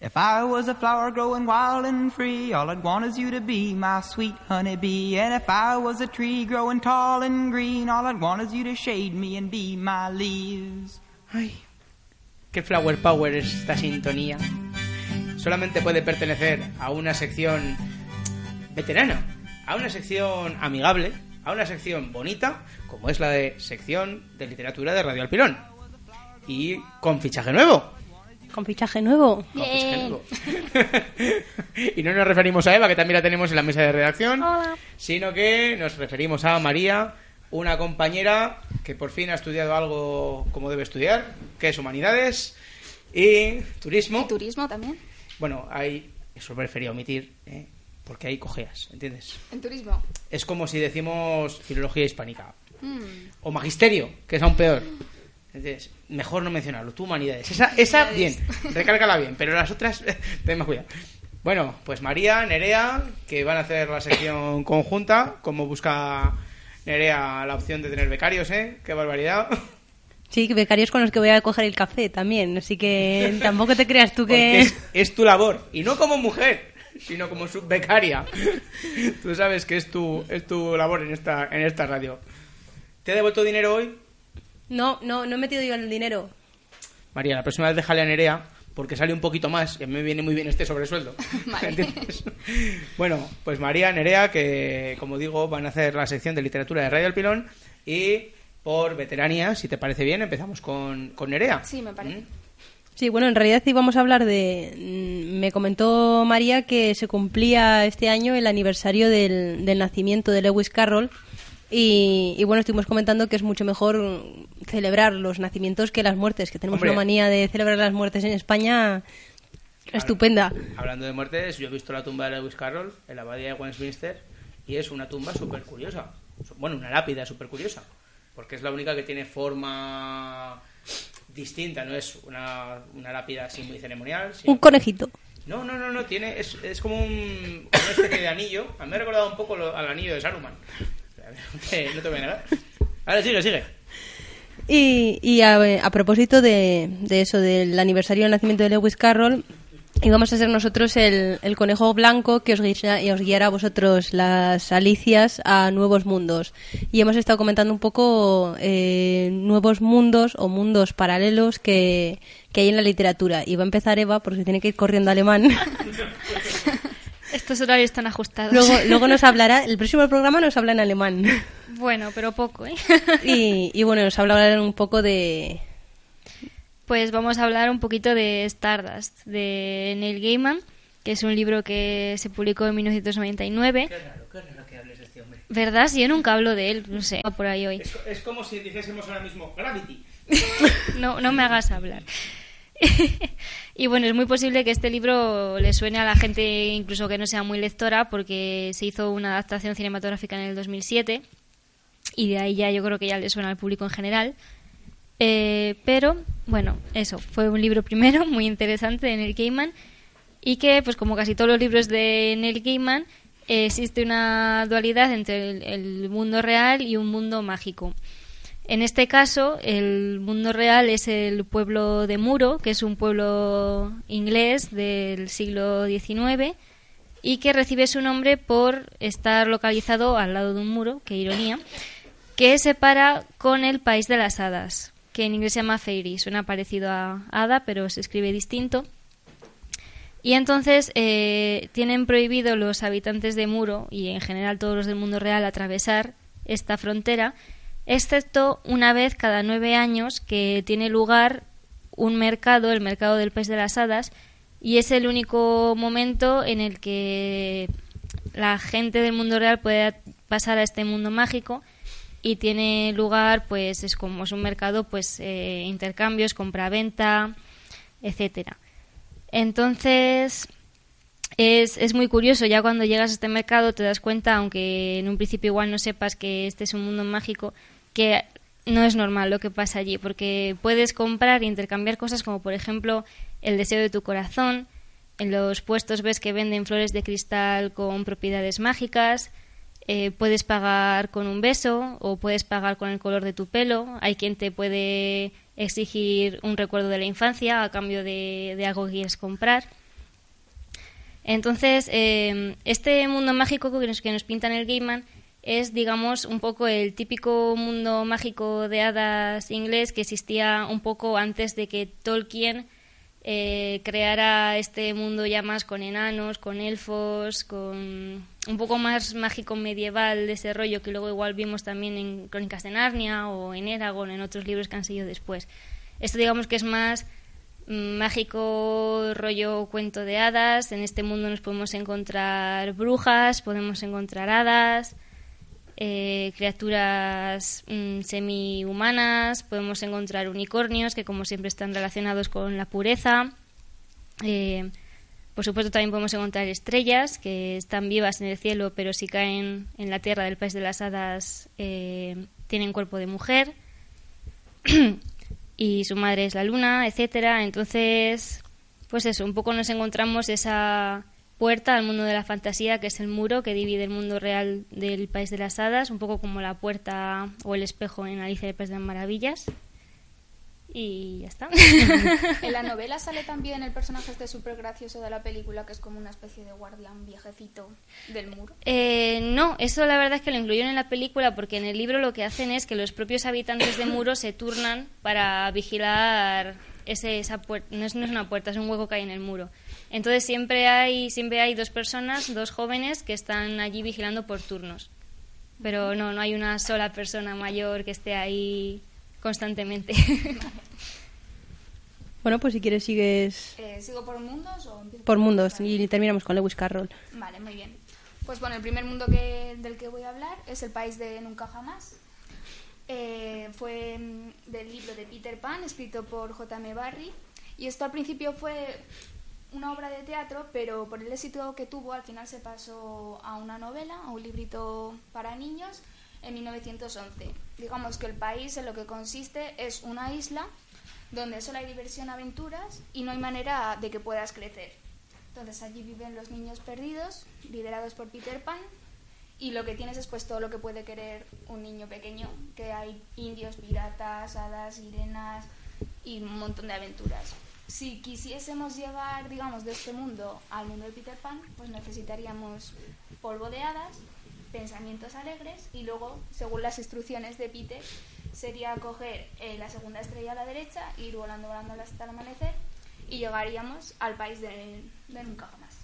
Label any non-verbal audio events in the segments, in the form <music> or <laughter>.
If I was a flower growing wild and free, all I'd want is you to be my sweet honeybee. And if I was a tree growing tall and green, all I'd want is you to shade me and be my leaves. Ay, qué flower power es esta sintonía. Solamente puede pertenecer a una sección veterana, a una sección amigable, a una sección bonita, como es la de sección de literatura de Radio Alpirón. Y con fichaje nuevo. Con fichaje nuevo. Con fichaje nuevo. <laughs> y no nos referimos a Eva, que también la tenemos en la mesa de redacción, sino que nos referimos a María, una compañera que por fin ha estudiado algo como debe estudiar, que es humanidades y turismo. ¿Y turismo también? Bueno, hay, eso prefería omitir, ¿eh? porque hay cojeas, ¿entiendes? ¿En turismo? Es como si decimos filología hispánica. Mm. O magisterio, que es aún peor. Entonces, mejor no mencionarlo. Tú, humanidades. Esa, esa bien, recárgala bien, pero las otras, <laughs> ten más cuidado. Bueno, pues María, Nerea, que van a hacer la sección conjunta, como busca Nerea la opción de tener becarios, ¿eh? Qué barbaridad. Sí, becarios con los que voy a coger el café también, así que <laughs> tampoco te creas tú que... es, <laughs> es tu labor, y no como mujer, sino como subbecaria. Tú sabes que es tu, es tu labor en esta, en esta radio. ¿Te he devuelto dinero hoy? No, no, no he metido yo el dinero. María, la próxima vez déjale a Nerea, porque sale un poquito más, y a mí me viene muy bien este sobresueldo. <laughs> <laughs> Vale. ¿Entiendes? Bueno, pues María, Nerea, que como digo, van a hacer la sección de literatura de Radio El Pilón, y por veteranía, si te parece bien, empezamos con, con Nerea. Sí, me parece. ¿Mm? Sí, bueno, en realidad íbamos a hablar de... mm, Me comentó María que se cumplía este año el aniversario del, del nacimiento de Lewis Carroll y, y bueno, estuvimos comentando que es mucho mejor celebrar los nacimientos que las muertes, que tenemos Hombre. una manía de celebrar las muertes en España estupenda. Hablando de muertes, yo he visto la tumba de Lewis Carroll en la abadía de Westminster y es una tumba súper curiosa. Bueno, una lápida súper curiosa. Porque es la única que tiene forma distinta, no es una, una lápida así muy ceremonial. sino- Un conejito. No, no, no, no, tiene, es, es como un, una especie de anillo. A mí me ha recordado un poco lo- al anillo de Saruman. No <laughs> te, no te voy a negar. Ahora sigue, sigue. Y, y a, propósito de, de eso, del aniversario del nacimiento de Lewis Carroll, íbamos a ser nosotros el, conejo blanco que os, y os guiara a vosotros las alicias a nuevos mundos. Y hemos estado comentando un poco eh, nuevos mundos o mundos paralelos que, que hay en la literatura. Y va a empezar Eva porque tiene que ir corriendo alemán. <laughs> Estos horarios están ajustados. luego, luego nos <laughs> hablará, el próximo programa nos habla en alemán. Bueno, pero poco, ¿eh? Y, y bueno, nos hablará un poco de, Pues vamos a hablar un poquito de Stardust, de Neil Gaiman, que es un libro que se publicó en 1999. Qué raro, qué raro que hables de este hombre. ¿Verdad? Si yo nunca hablo de él, no sé, va por ahí hoy. Es, es como si dijésemos ahora mismo Gravity. <laughs> No, no me hagas hablar. <laughs> y bueno, es muy posible que este libro le suene a la gente incluso que no sea muy lectora porque se hizo una adaptación cinematográfica en el 2007 y de ahí ya yo creo que ya le suena al público en general. Eh, pero bueno, eso, fue un libro primero muy interesante de Neil Gaiman y que pues como casi todos los libros de Neil Gaiman eh, existe una dualidad entre el- el mundo real y un mundo mágico. En este caso, el mundo real es el pueblo de Muro, que es un pueblo inglés del siglo XIX y que recibe su nombre por estar localizado al lado de un muro, qué ironía, que separa con el país de las hadas, que en inglés se llama Fairy. Suena parecido a hada, pero se escribe distinto. Y entonces eh, tienen prohibido los habitantes de Muro y en general todos los del mundo real atravesar esta frontera, excepto una vez cada nueve años que tiene lugar un mercado, el mercado del País de las Hadas, y es el único momento en el que la gente del mundo real puede pasar a este mundo mágico y tiene lugar, pues es como es un mercado, pues eh, intercambios, compra-venta, etcétera. Entonces, es, es muy curioso, ya cuando llegas a este mercado te das cuenta, aunque en un principio igual no sepas que este es un mundo mágico, que no es normal lo que pasa allí, porque puedes comprar e intercambiar cosas como por ejemplo el deseo de tu corazón, en los puestos ves que venden flores de cristal con propiedades mágicas, eh, puedes pagar con un beso o puedes pagar con el color de tu pelo, hay quien te puede exigir un recuerdo de la infancia a cambio de, algo que quieres comprar. Entonces, eh, este mundo mágico que nos, que nos pinta en el Gaiman es, digamos, un poco el típico mundo mágico de hadas inglés que existía un poco antes de que Tolkien eh, creara este mundo ya más con enanos, con elfos, con un poco más mágico medieval de ese rollo que luego igual vimos también en Crónicas de Narnia o en Eragon, en otros libros que han seguido después. Esto digamos que es más mm, mágico rollo cuento de hadas. En este mundo nos podemos encontrar brujas, podemos encontrar hadas, eh, criaturas mm, semi-humanas, podemos encontrar unicornios que como siempre están relacionados con la pureza. Eh, por supuesto también podemos encontrar estrellas que están vivas en el cielo pero si caen en la tierra del país de las hadas eh, tienen cuerpo de mujer <clears throat> y su madre es la luna, etcétera. Entonces, pues eso, un poco nos encontramos esa puerta al mundo de la fantasía, que es el muro que divide el mundo real del País de las Hadas, un poco como la puerta o el espejo en Alicia del País de las Maravillas. Y ya está. <laughs> En la novela sale también el personaje este súper gracioso de la película, que es como una especie de guardián viejecito del muro. Eh, no, eso la verdad es que lo incluyeron en la película porque en el libro lo que hacen es que los propios habitantes de muro se turnan para vigilar ese, esa puerta. No es, no es una puerta, es un hueco que hay en el muro. Entonces siempre hay, siempre hay dos personas, dos jóvenes que están allí vigilando por turnos. Pero no, no hay una sola persona mayor que esté ahí constantemente. <laughs> Bueno, pues si quieres sigues Eh, ¿Sigo por mundos o empiezo por mundos y terminamos con Lewis Carroll. Vale, muy bien. Pues bueno, el primer mundo que, del que voy a hablar es el país de Nunca Jamás. Eh, fue mm, del libro de Peter Pan, escrito por J.M. Barrie. Y esto al principio fue una obra de teatro, pero por el éxito que tuvo, al final se pasó a una novela, a un librito para niños, en 1911. Digamos que el país en lo que consiste es una isla donde solo hay diversión, aventuras y no hay manera de que puedas crecer. Entonces allí viven los niños perdidos, liderados por Peter Pan, y lo que tienes es pues todo lo que puede querer un niño pequeño, que hay indios, piratas, hadas, sirenas y un montón de aventuras. Si quisiésemos llevar, digamos, de este mundo al mundo de Peter Pan, pues necesitaríamos polvo de hadas, pensamientos alegres y luego, según las instrucciones de Peter, sería coger eh, la segunda estrella a la derecha, ir volando, volando hasta el amanecer y llegaríamos al país de, de nunca jamás.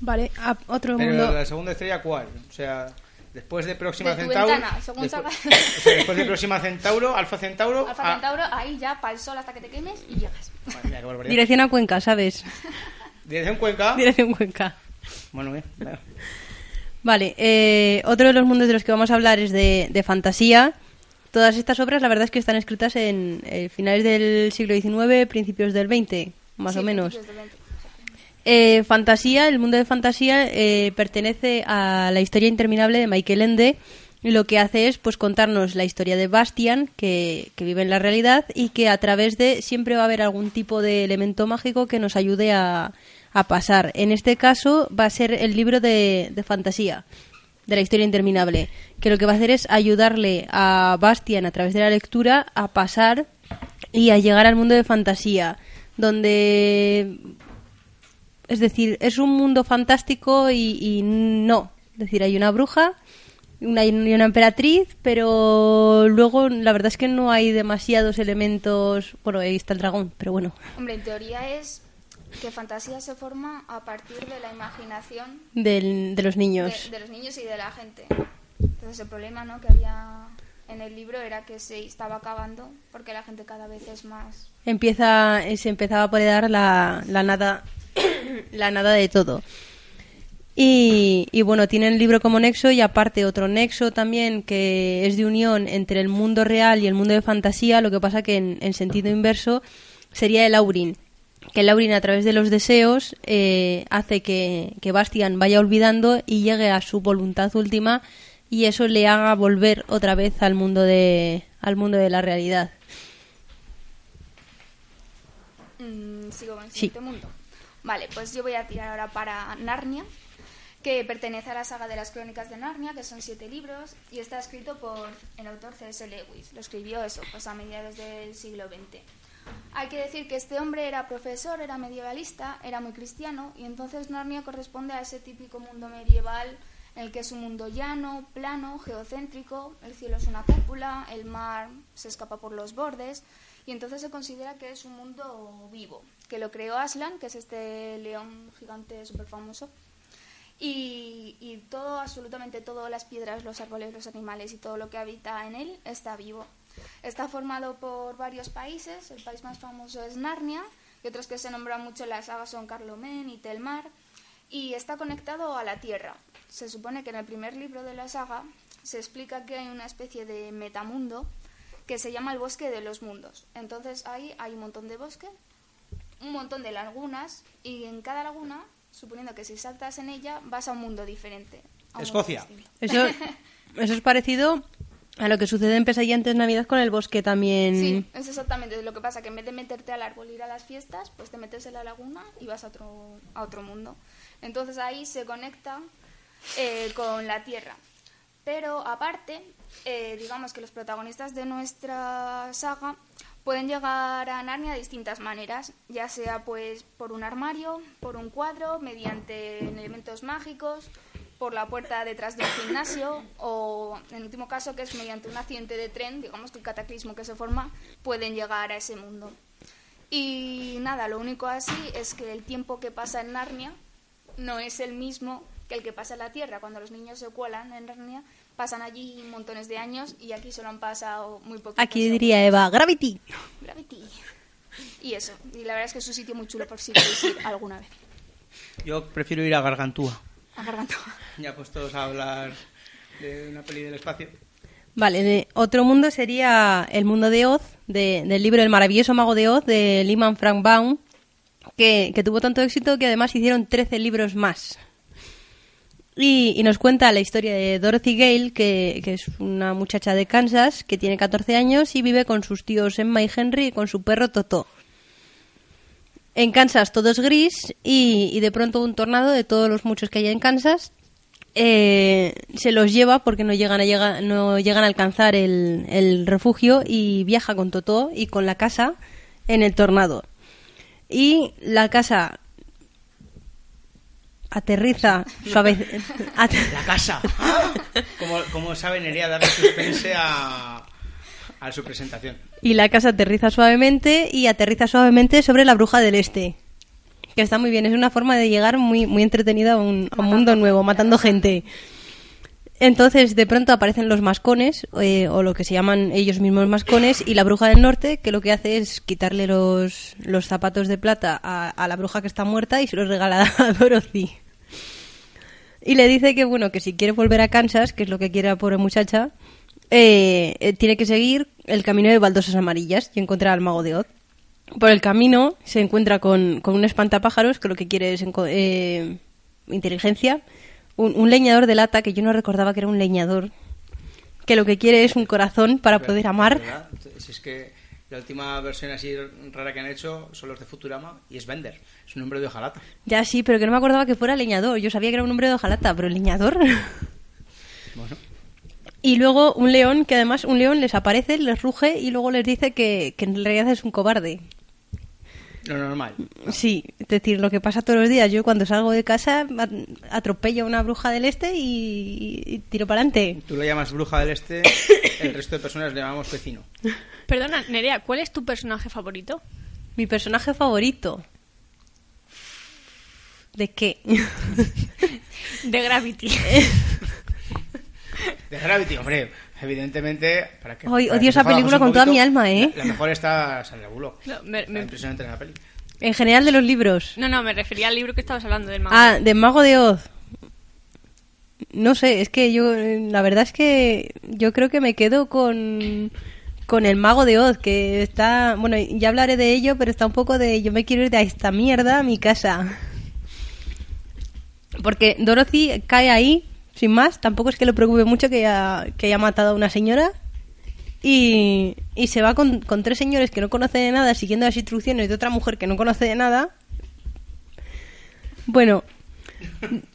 Vale, a otro Pero mundo. la segunda estrella, ¿cuál? O sea, después de Próxima De Centauro. ventana, según después, salga- <laughs> o sea, después de Próxima Centauro, Alfa Centauro. Alfa Centauro, ahí ya para el sol hasta que te quemes y llegas. mía. Dirección a Cuenca, ¿sabes? Dirección Cuenca. Dirección Cuenca. Bueno, bien. Vale, eh, otro de los mundos de los que vamos a hablar es de, de fantasía. Todas estas obras, la verdad es que están escritas en eh, finales del siglo XIX, principios del XX, más Sí, o menos. principios del 20. Eh, fantasía, el mundo de fantasía eh, pertenece a la historia interminable de Michael Ende y lo que hace es pues contarnos la historia de Bastian que, que vive en la realidad y que a través de siempre va a haber algún tipo de elemento mágico que nos ayude a, a pasar. En este caso va a ser el libro de, de fantasía de la historia interminable, que lo que va a hacer es ayudarle a Bastian a través de la lectura a pasar y a llegar al mundo de fantasía, donde es decir, es un mundo fantástico y, y no. Es decir, hay una bruja una, y una emperatriz, pero luego la verdad es que no hay demasiados elementos. Bueno, ahí está el dragón, pero bueno. Hombre, en teoría es que fantasía se forma a partir de la imaginación Del, de los de, niños. de los niños y de la gente. Entonces el problema ¿no? que había en el libro era que se estaba acabando porque la gente cada vez es más... Empieza, se empezaba a poder la, la nada, <coughs> la nada de todo. Y, y bueno, tiene el libro como nexo y aparte otro nexo también que es de unión entre el mundo real y el mundo de fantasía, lo que pasa que en, en sentido inverso sería el Aurin, que Laurin a través de los deseos eh, hace que, que Bastian vaya olvidando y llegue a su voluntad última y eso le haga volver otra vez al mundo de, al mundo de la realidad. Mm, sigo con el Sí. mundo. Vale, pues yo voy a tirar ahora para Narnia, que pertenece a la saga de las Crónicas de Narnia, que son siete libros, y está escrito por el autor C.S. Lewis. Lo escribió eso, pues a mediados del siglo XX. Hay que decir que este hombre era profesor, era medievalista, era muy cristiano, y entonces Narnia corresponde a ese típico mundo medieval en el que es un mundo llano, plano, geocéntrico, el cielo es una cúpula, el mar se escapa por los bordes, y entonces se considera que es un mundo vivo, que lo creó Aslan, que es este león gigante súper famoso, y, todo, absolutamente todo, las piedras, los árboles, los animales y todo lo que habita en él está vivo. Está formado por varios países, el país más famoso es Narnia, y otros que se nombran mucho en la saga son Carlomen y Telmar, y está conectado a la Tierra. Se supone que en el primer libro de la saga se explica que hay una especie de metamundo que se llama el bosque de los mundos. Entonces ahí hay un montón de bosque, un montón de lagunas, y en cada laguna, suponiendo que si saltas en ella, vas a un mundo diferente. a un mundo Escocia. Eso, <laughs> eso es parecido a lo que sucede en Pesadilla antes de Navidad con el bosque también. Sí, es exactamente lo que pasa, que en vez de meterte al árbol e ir a las fiestas, pues te metes en la laguna y vas a otro, a otro mundo. Entonces ahí se conecta eh, con la Tierra. Pero aparte, eh, digamos que los protagonistas de nuestra saga pueden llegar a Narnia de distintas maneras, ya sea pues por un armario, por un cuadro, mediante elementos mágicos, por la puerta detrás de un gimnasio o, en último caso, que es mediante un accidente de tren, digamos que el cataclismo que se forma, pueden llegar a ese mundo. Y nada, lo único así es que el tiempo que pasa en Narnia no es el mismo que el que pasa en la Tierra. Cuando los niños se cuelan en Narnia, pasan allí montones de años y aquí solo han pasado muy poco. Aquí diría Eva, Gravity. Gravity. Y eso, y la verdad es que es un sitio muy chulo por si queréis ir alguna vez. Yo prefiero ir a Gargantúa. A Garganta. Ya puestos a hablar de una peli del espacio. Vale, de otro mundo sería el mundo de Oz, de- del libro El maravilloso mago de Oz, de Lyman Frank Baum, que, que tuvo tanto éxito que además hicieron 13 libros más. Y, y nos cuenta la historia de Dorothy Gale, que, que es una muchacha de Kansas que tiene 14 años y vive con sus tíos Emma y Henry y con su perro Toto. En Kansas todo es gris y, de pronto un tornado de todos los muchos que hay en Kansas eh, se los lleva porque no llegan a, llega- no llegan a alcanzar el, el refugio y viaja con Totó y con la casa en el tornado. Y la casa aterriza suave La casa. Como, como sabe Nerea darle suspense a, a su presentación. y la casa aterriza suavemente y aterriza suavemente sobre la bruja del este. Que está muy bien, es una forma de llegar muy, muy entretenida a un, a un mundo nuevo, matando gente. Entonces, de pronto aparecen los mascones, eh, o lo que se llaman ellos mismos mascones, y la bruja del norte, que lo que hace es quitarle los, los zapatos de plata a, a la bruja que está muerta y se los regala a Dorothy. Y le dice que, bueno, que si quiere volver a Kansas, que es lo que quiere la pobre muchacha, eh, eh, tiene que seguir el camino de baldosas amarillas y encontrar al mago de Oz. Por el camino se encuentra con, con un espantapájaros que lo que quiere es eh, inteligencia, un, un leñador de lata que yo no recordaba que era un leñador, que lo que quiere es un corazón para poder amar. ¿Verdad? Si es que la última versión así rara que han hecho son los de Futurama y es Bender. Es un hombre de hojalata. Ya sí, pero que no me acordaba que fuera leñador. Yo sabía que era un hombre de hojalata, pero leñador. <laughs> Bueno, Y luego un león, que además un león les aparece, les ruge y luego les dice que, que en realidad es un cobarde. Lo normal. Sí, es decir, lo que pasa todos los días. Yo cuando salgo de casa at- atropello a una bruja del este y, y tiro para adelante. Tú lo llamas bruja del este, <coughs> el resto de personas le llamamos vecino. Perdona, Nerea, ¿cuál es tu personaje favorito? Mi personaje favorito. ¿De qué? <laughs> De Gravity. <laughs> De Gravity, hombre, evidentemente. Para que, Ay, para odio que esa película con toda poquito, mi alma, ¿eh? La, la mejor está Sandra Bullock. No, me- Está me- impresionante en la peli. en general de los libros. no, no, me refería al libro que estabas hablando del mago. Ah, de Mago de Oz. No sé, es que yo, la verdad es que yo creo que me quedo con, con el mago de Oz, que está, bueno, ya hablaré de ello, pero está un poco de yo me quiero ir de esta mierda a mi casa. Porque Dorothy cae ahí, sin más, tampoco es que le preocupe mucho que haya, que haya matado a una señora. Y, y se va con, con tres señores que no conoce de nada, siguiendo las instrucciones de otra mujer que no conoce de nada. Bueno,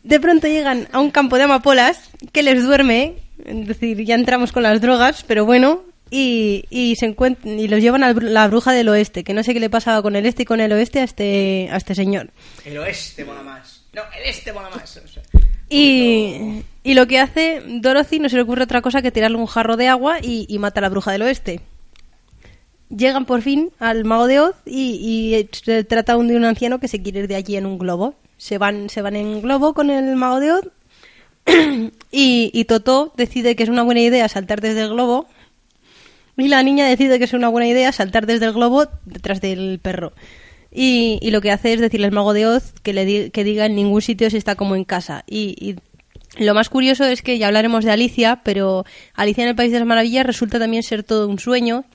de pronto llegan a un campo de amapolas que les duerme, es decir, ya entramos con las drogas, pero bueno, y, y se encuentran y los llevan a la bruja del oeste, que no sé qué le pasaba con el este y con el oeste a este, a este señor. El oeste mola más. No, el este mola más. Y, y lo que hace Dorothy no se le ocurre otra cosa que tirarle un jarro de agua y, mata a la bruja del oeste. Llegan por fin al mago de Oz y, y se trata de un anciano que se quiere ir de allí en un globo. Se van, se van en globo con el mago de Oz <clears throat> y, y Totó decide que es una buena idea saltar desde el globo y la niña decide que es una buena idea saltar desde el globo detrás del perro. Y, y lo que hace es decirle al mago de Oz que, le di- que diga en ningún sitio si está como en casa. Y, y lo más curioso es que ya hablaremos de Alicia, pero Alicia en el País de las Maravillas resulta también ser todo un sueño.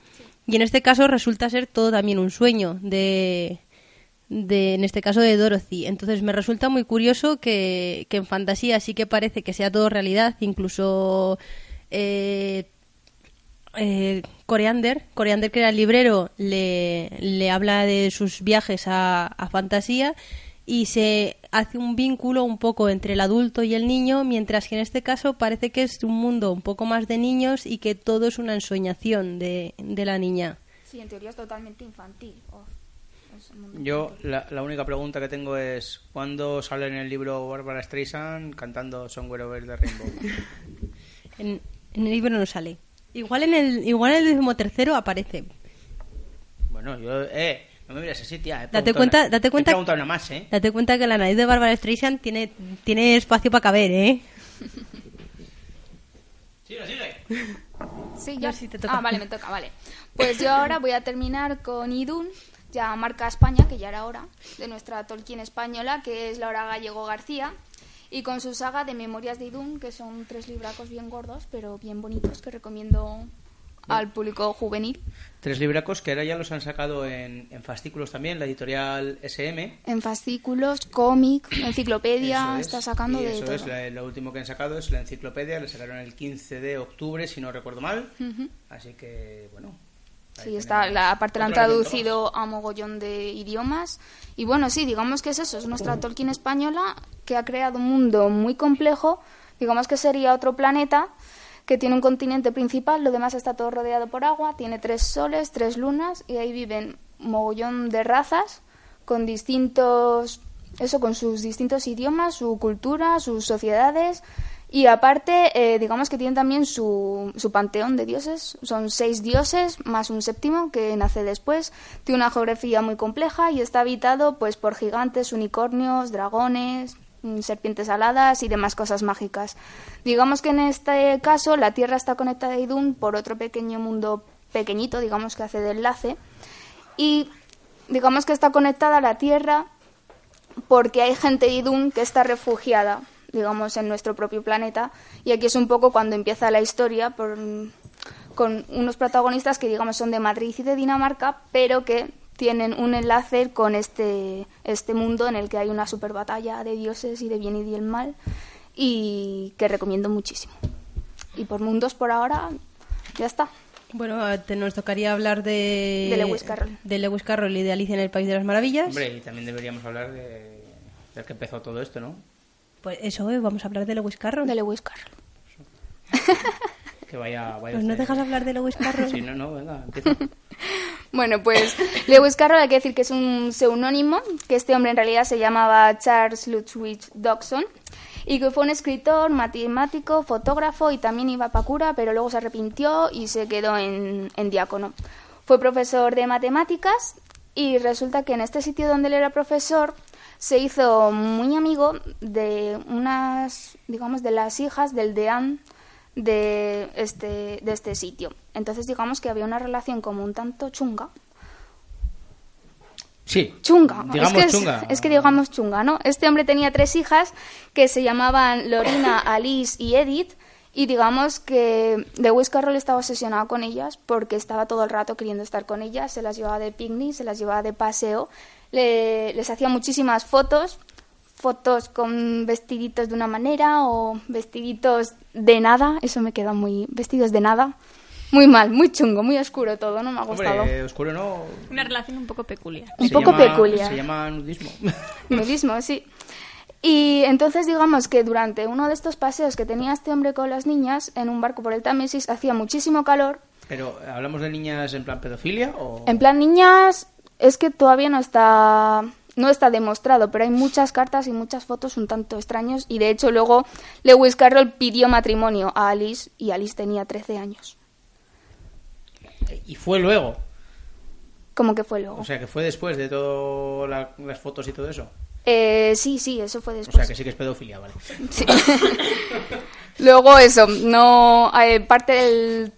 Y en este caso resulta ser todo también un sueño de, de en este caso de Dorothy. Entonces me resulta muy curioso que, que en fantasía sí que parece que sea todo realidad, incluso eh, eh, Coriander, Coriander que era el librero, le, le habla de sus viajes a, a fantasía y se hace un vínculo un poco entre el adulto y el niño, mientras que en este caso parece que es un mundo un poco más de niños y que todo es una ensoñación de, de la niña. Sí, en teoría es totalmente infantil. Oh, es Yo, la, la única pregunta que tengo es: ¿cuándo sale en el libro Barbara Streisand cantando Somewhere Over the Rainbow? <laughs> En, en el libro no sale. Igual en el, igual en el decimotercero aparece. bueno, yo. ¡Eh! No me mires así, tía. he Date cuenta, una- date cuenta, He preguntado una más, ¿eh? date cuenta que la nariz de Barbara Streisand tiene, tiene espacio para caber, ¿eh? Sigue, sigue. Sí, No, ya. sí, te toca. Ah, vale, me toca, vale. Pues yo ahora voy a terminar con Idun, ya marca España, que ya era hora, de nuestra Tolkien española, que es Laura Gallego García, y con su saga de Memorias de Idun, que son tres libracos bien gordos, pero bien bonitos, que recomiendo al público juvenil. Tres libracos que ahora ya los han sacado en, en fascículos también, la editorial SM. En fascículos, cómic, enciclopedia, es. está sacando Y de eso todo. es, la- lo último que han sacado es la enciclopedia, la sacaron el 15 de octubre, si no recuerdo mal. Ujú. Así que, bueno. Sí, está, la, aparte la han traducido a mogollón de idiomas. Y bueno, sí, digamos que es eso, es nuestra Tolkien española que ha creado un mundo muy complejo. Digamos que sería otro planeta que tiene un continente principal, lo demás está todo rodeado por agua, tiene tres soles, tres lunas y ahí viven mogollón de razas con distintos, eso, con sus distintos idiomas, su cultura, sus sociedades. Y aparte, eh, digamos que tienen también su, su panteón de dioses. Son seis dioses más un séptimo que nace después. Tiene una geografía muy compleja y está habitado pues por gigantes, unicornios, dragones, serpientes aladas y demás cosas mágicas. Digamos que en este caso la Tierra está conectada a Idun por otro pequeño mundo pequeñito, digamos que hace de enlace. Y digamos que está conectada a la Tierra porque hay gente de Idun que está refugiada, digamos, en nuestro propio planeta. Y aquí es un poco cuando empieza la historia por- con unos protagonistas que, digamos, son de Madrid y de Dinamarca, pero que tienen un enlace con este, este mundo en el que hay una super batalla de dioses y de bien y del mal y que recomiendo muchísimo. Y por mundos por ahora ya está. Bueno, te nos tocaría hablar de... De Lewis Carroll. De Lewis Carroll y de Alicia en el País de las Maravillas. Hombre, y también deberíamos hablar de, del que empezó todo esto, ¿no? Pues eso, eh, vamos a hablar de Lewis Carroll. De Lewis Carroll. Que vaya, vaya Pues no usted. dejas hablar de Lewis <laughs> Carroll. Sí, no, no, venga, empieza. Bueno, pues <laughs> Lewis Carroll hay que decir que es un seudónimo, que este hombre en realidad se llamaba Charles Ludwig Dodson y que fue un escritor, matemático, fotógrafo y también iba para cura, pero luego se arrepintió y se quedó en, en diácono. Fue profesor de matemáticas y resulta que en este sitio donde él era profesor se hizo muy amigo de unas, digamos, de las hijas del deán de este, de este sitio. Entonces digamos que había una relación como un tanto chunga. Sí. Chunga, Digamos es que, es que digamos chunga, ¿no? Este hombre tenía tres hijas que se llamaban Lorina, <coughs> Alice y Edith Y digamos que Lewis Carroll estaba obsesionado con ellas porque estaba todo el rato queriendo estar con ellas, se las llevaba de picnic, se las llevaba de paseo, le- les hacía muchísimas fotos, fotos con vestiditos de una manera o vestiditos de nada, eso me queda muy... vestidos de nada. Muy mal, muy chungo, muy oscuro todo, no me ha gustado. Hombre, oscuro no. Una relación un poco peculiar. Un Se poco llama- peculiar. Se llama nudismo. <laughs> Nudismo, sí. Y entonces digamos que durante uno de estos paseos que tenía este hombre con las niñas en un barco por el Támesis hacía muchísimo calor. Pero, ¿hablamos de niñas en plan pedofilia o...? En plan niñas es que todavía no está no está demostrado, pero hay muchas cartas y muchas fotos un tanto extraños y de hecho luego Lewis Carroll pidió matrimonio a Alice y Alice tenía 13 años. Y fue luego. Como que fue luego. O sea, que fue después de todas las fotos y todo eso. Eh, sí, sí, eso fue O después. sea, que sí que es pedofilia, vale. Sí. <laughs> Luego eso, no eh, parte del,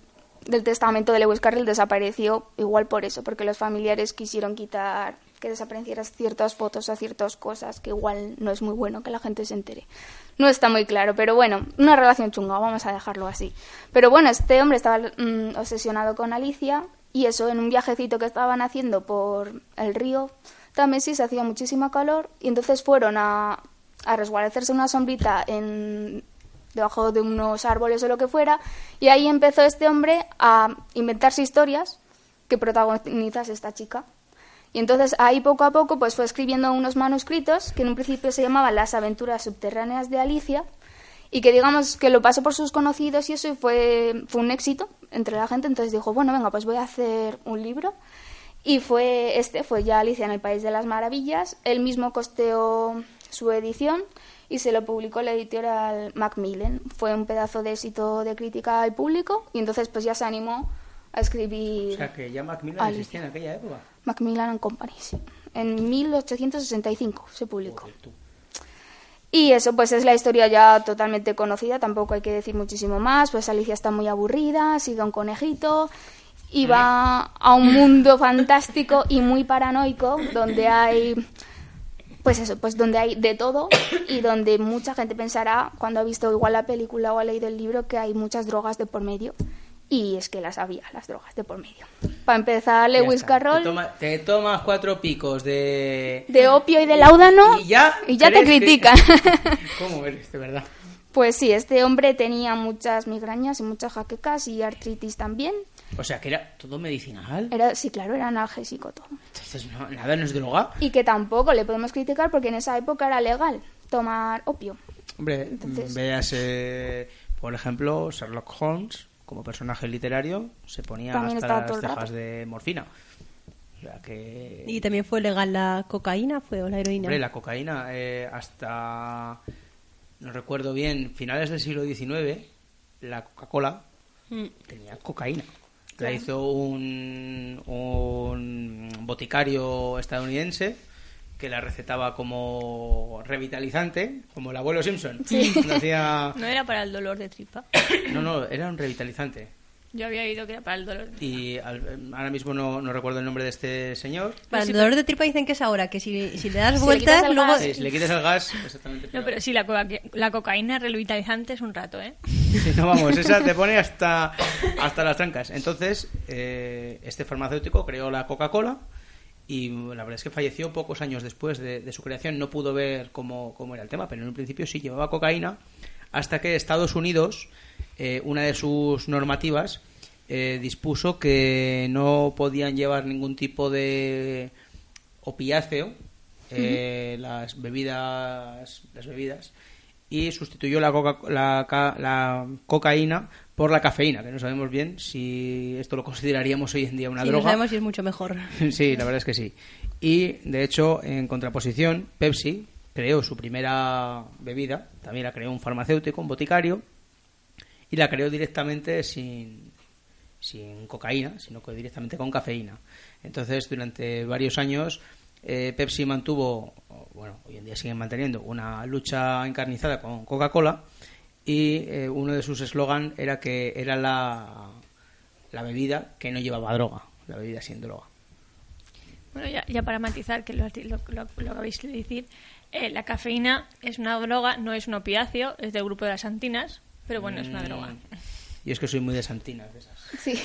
del testamento de Lewis Carroll desapareció igual por eso, porque los familiares quisieron quitar que desaparecieran ciertas fotos o ciertas cosas que igual no es muy bueno que la gente se entere. No está muy claro, pero bueno, una relación chunga, vamos a dejarlo así. Pero bueno, este hombre estaba mm, obsesionado con Alicia y eso, en un viajecito que estaban haciendo por el río Támesis hacía muchísimo calor y entonces fueron a, a resguardecerse en una sombrita en, debajo de unos árboles o lo que fuera y ahí empezó este hombre a inventarse historias que protagonizase esta chica. Y entonces ahí poco a poco pues fue escribiendo unos manuscritos que en un principio se llamaban Las aventuras subterráneas de Alicia y que digamos que lo pasó por sus conocidos y eso y fue, fue un éxito entre la gente. Entonces dijo, bueno, venga, pues voy a hacer un libro. Y fue este, fue ya Alicia en el País de las Maravillas. Él mismo costeó su edición y se lo publicó la editorial Macmillan. Fue un pedazo de éxito de crítica y público y entonces pues ya se animó a escribir O sea, que ya Macmillan existía en aquella época. Macmillan and Company. sí. En 1865 se publicó. Y eso pues es la historia ya totalmente conocida, tampoco hay que decir muchísimo más, pues Alicia está muy aburrida, sigue a un conejito y va a un mundo <laughs> fantástico y muy paranoico donde hay pues eso, pues donde hay de todo y donde mucha gente pensará cuando ha visto igual la película o ha leído el libro que hay muchas drogas de por medio y es que las había, las drogas de por medio. Para empezar, Lewis. Carroll Te, toma- te tomas cuatro picos de... de opio y de láudano Y ya, y ya te que- critican. <laughs> ¿Cómo eres, de verdad? Pues sí, este hombre tenía muchas migrañas y muchas jaquecas y artritis también. O sea, que era todo medicinal. Era, sí, claro, era analgésico todo. Entonces, no, nada no es droga. Y que tampoco le podemos criticar porque en esa época era legal tomar opio. Hombre, Entonces- veas, eh, por ejemplo, Sherlock Holmes, como personaje literario, se ponía También hasta las cejas de morfina. O sea que... Y también fue legal la cocaína, fue o la heroína. Hombre, la cocaína, eh, hasta, no recuerdo bien, finales del siglo XIX, la Coca-Cola Mm. tenía cocaína. La hizo un, un boticario estadounidense que la recetaba como revitalizante, como el abuelo Simpson. <laughs> Cuando hacía- No era para el dolor de tripa. <coughs> No, no, era un revitalizante. Yo había oído que era para el dolor de tripa. Y al- ahora mismo no, no recuerdo el nombre de este señor. Para el dolor de tripa dicen que es ahora, que si, si le das Si vueltas, el luego... gas- Sí, si le quitas el gas, exactamente. No, pero sí, la, coca- la cocaína revitalizante es un rato, ¿eh? Sí, no vamos, esa te pone <laughs> hasta, hasta las trancas. Entonces, eh, este farmacéutico creó la Coca-Cola y la verdad es que falleció pocos años después de, de su creación. No pudo ver cómo, cómo era el tema, pero en un principio sí llevaba cocaína hasta que Estados Unidos, eh, una de sus normativas, eh, dispuso que no podían llevar ningún tipo de opiáceo eh, las bebidas las bebidas y sustituyó la, coca- la, la cocaína por la cafeína, que no sabemos bien si esto lo consideraríamos hoy en día una Sí, no droga. sabemos si es mucho mejor. <laughs> Sí, la verdad es que sí. Y, de hecho, en contraposición, Pepsi creó su primera bebida, también la creó un farmacéutico, un boticario, y la creó directamente sin, sin cocaína, sino que directamente con cafeína. Entonces, durante varios años, eh, Pepsi mantuvo, bueno, hoy en día siguen manteniendo, una lucha encarnizada con Coca-Cola, y eh, uno de sus eslogan era que era la, la bebida que no llevaba droga, la bebida sin droga. Bueno, ya, ya para matizar, que lo, lo, lo- lo acabáis de decir, eh, la cafeína es una droga, no es un opiáceo, es del grupo de las antinas, Pero bueno, es una Mm. droga. Y es que soy muy de santinas de esas. Sí.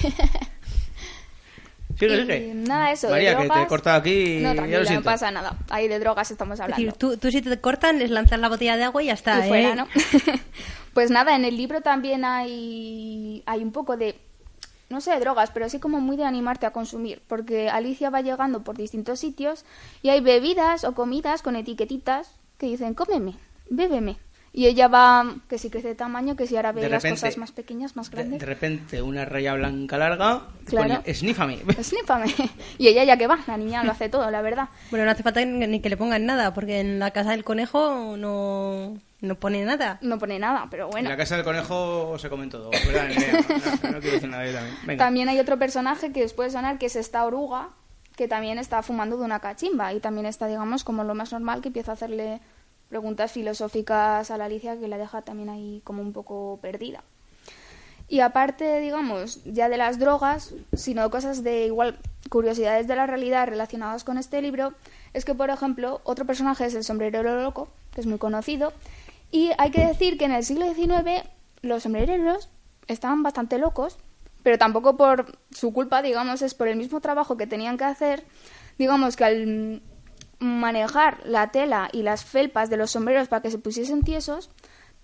Sí, no Y sé. nada, eso. de María, que te he drogas- cortado aquí. No, ya lo no siento. pasa nada. Ahí de drogas estamos Es hablando. decir, tú, tú si te cortan, les lanzas la botella de agua y ya está, y fuera, ¿eh? ¿no? <laughs> pues nada, en el libro también hay, hay un poco de, no sé, de drogas, pero sí como muy de animarte a consumir, porque Alicia va llegando por distintos sitios y hay bebidas o comidas con etiquetitas que dicen, cómeme, bébeme. Y ella va, que si crece de tamaño, que si ahora ve De las cosas más pequeñas, más De, grandes. de repente, una raya blanca larga. Claro. Snífame. <laughs> Snífame. Y ella ya que va, la niña lo hace todo, la verdad. Bueno, no hace falta ni ni que le pongan nada, porque en la casa del conejo no, no pone nada. No pone nada, pero En bueno. la casa del conejo se comen todo. No, no quiero decir nada también. Venga. También hay otro personaje que os puede sonar, que es esta oruga, que también está fumando de una cachimba y también está, digamos, como lo más normal, que empieza a hacerle preguntas filosóficas a la Alicia que la deja también ahí como un poco perdida. Y aparte, digamos, ya de las drogas, sino cosas de igual curiosidades de la realidad relacionadas con este libro, es que, por ejemplo, otro personaje es el sombrerero loco, que es muy conocido, y hay que decir que en el siglo XIX los sombrereros estaban bastante locos, pero tampoco por su culpa, digamos, es por el mismo trabajo que tenían que hacer, digamos que al manejar la tela y las felpas de los sombreros para que se pusiesen tiesos,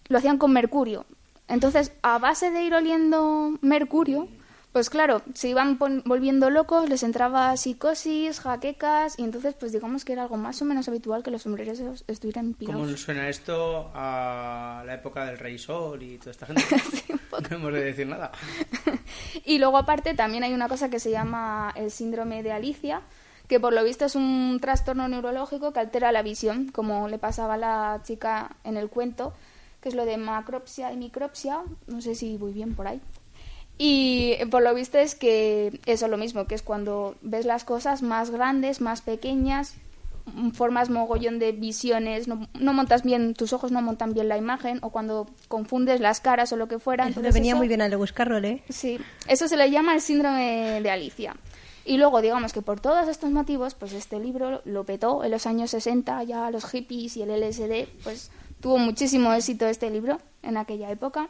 lo hacían con mercurio. Entonces, a base de ir oliendo mercurio, pues claro, se iban volviendo locos, les entraba psicosis, jaquecas, y entonces, pues digamos que era algo más o menos habitual que los sombreros estuvieran ¿Cómo pirados. suena esto a la época del Rey Sol y toda esta <laughs> gente? <laughs> no hemos de decir nada. <laughs> Y luego aparte también hay una cosa que se llama el síndrome de Alicia, que por lo visto es un trastorno neurológico que altera la visión, como le pasaba a la chica en el cuento, que es lo de macropsia y micropsia, no sé si voy bien por ahí. Y por lo visto es que eso es lo mismo, que es cuando ves las cosas más grandes, más pequeñas, mm, formas mogollón de visiones, no, no montas bien, tus ojos no montan bien la imagen, o cuando confundes las caras o lo que fuera. Eso le venía eso- muy bien a Lewis Carroll, ¿eh? Sí, eso se le llama el síndrome de Alicia. Y luego, digamos que por todos estos motivos, pues este libro lo petó en los años 60, ya los hippies y el LSD, pues tuvo muchísimo éxito este libro en aquella época.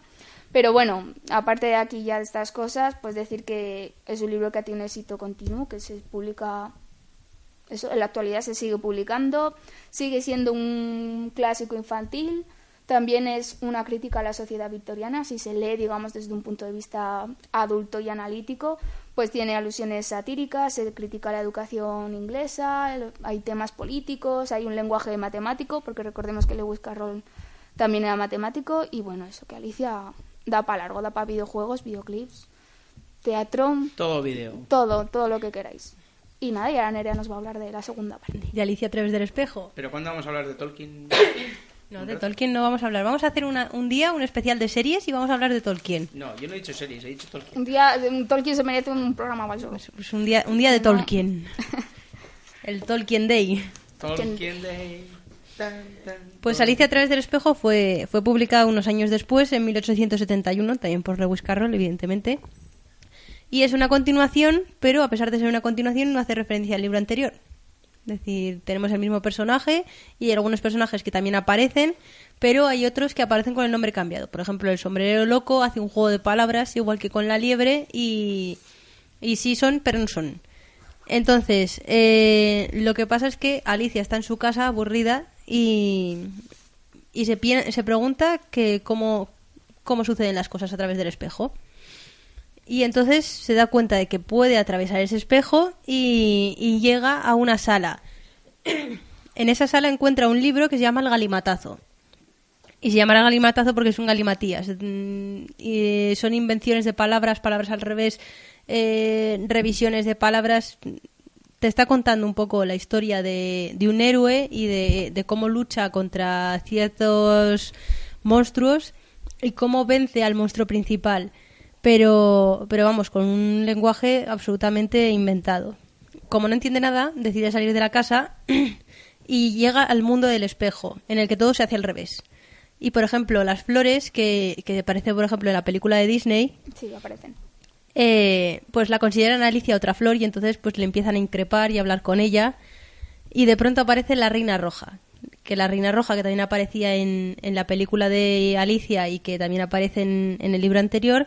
Pero bueno, aparte de aquí ya de estas cosas, pues decir que es un libro que tiene éxito continuo, que se publica eso en la actualidad se sigue publicando, sigue siendo un clásico infantil, también es una crítica a la sociedad victoriana, si se lee, digamos, desde un punto de vista adulto y analítico, pues tiene alusiones satíricas, se critica la educación inglesa, hay temas políticos, hay un lenguaje matemático, porque recordemos que Lewis Carroll también era matemático, y bueno, eso, que Alicia da para largo, da para videojuegos, videoclips, teatro, Todo vídeo. todo, todo lo que queráis. Y nada, y ahora Nerea nos va a hablar de la segunda parte. De Alicia a través del espejo. ¿Pero cuándo vamos a hablar de Tolkien? <coughs> No, de Tolkien no vamos a hablar. Vamos a hacer una- un día un especial de series y vamos a hablar de Tolkien. No, yo no he dicho series, he dicho Tolkien. Un día, un Tolkien se merece un programa más solo. Pues un día, un día de Tolkien. <laughs> El Tolkien Day. Tolkien Day. Pues. Alicia a través del espejo fue, fue publicada unos años después, en 1871, también por Lewis Carroll, evidentemente. Y es una continuación, pero a pesar de ser una continuación, no hace referencia al libro anterior. Es decir, tenemos el mismo personaje y hay algunos personajes que también aparecen, pero hay otros que aparecen con el nombre cambiado. Por ejemplo, el sombrero loco hace un juego de palabras, igual que con la liebre, y, y sí son, pero no son. Entonces, eh, lo que pasa es que Alicia está en su casa aburrida y, y se, se pregunta que cómo, cómo suceden las cosas a través del espejo. Y entonces se da cuenta de que puede atravesar ese espejo y, y llega a una sala. En esa sala encuentra un libro que se llama El Galimatazo. Y se llamará Galimatazo porque es un galimatías. Mm, Y son invenciones de palabras, palabras al revés, eh, revisiones de palabras. Te está contando un poco la historia de, un héroe y de, de cómo lucha contra ciertos monstruos y cómo vence al monstruo principal. Pero, pero vamos, con un lenguaje absolutamente inventado. Como no entiende nada, decide salir de la casa <clears throat> y llega al mundo del espejo, en el que todo se hace al revés. Y, por ejemplo, las flores, que, que aparece, por ejemplo, en la película de Disney, Sí, aparecen. Eh, pues la consideran Alicia otra flor y entonces pues le empiezan a increpar y a hablar con ella. Y de pronto aparece la reina roja, que la Reina Roja, que también aparecía en, en la película de Alicia y que también aparece en, en el libro anterior,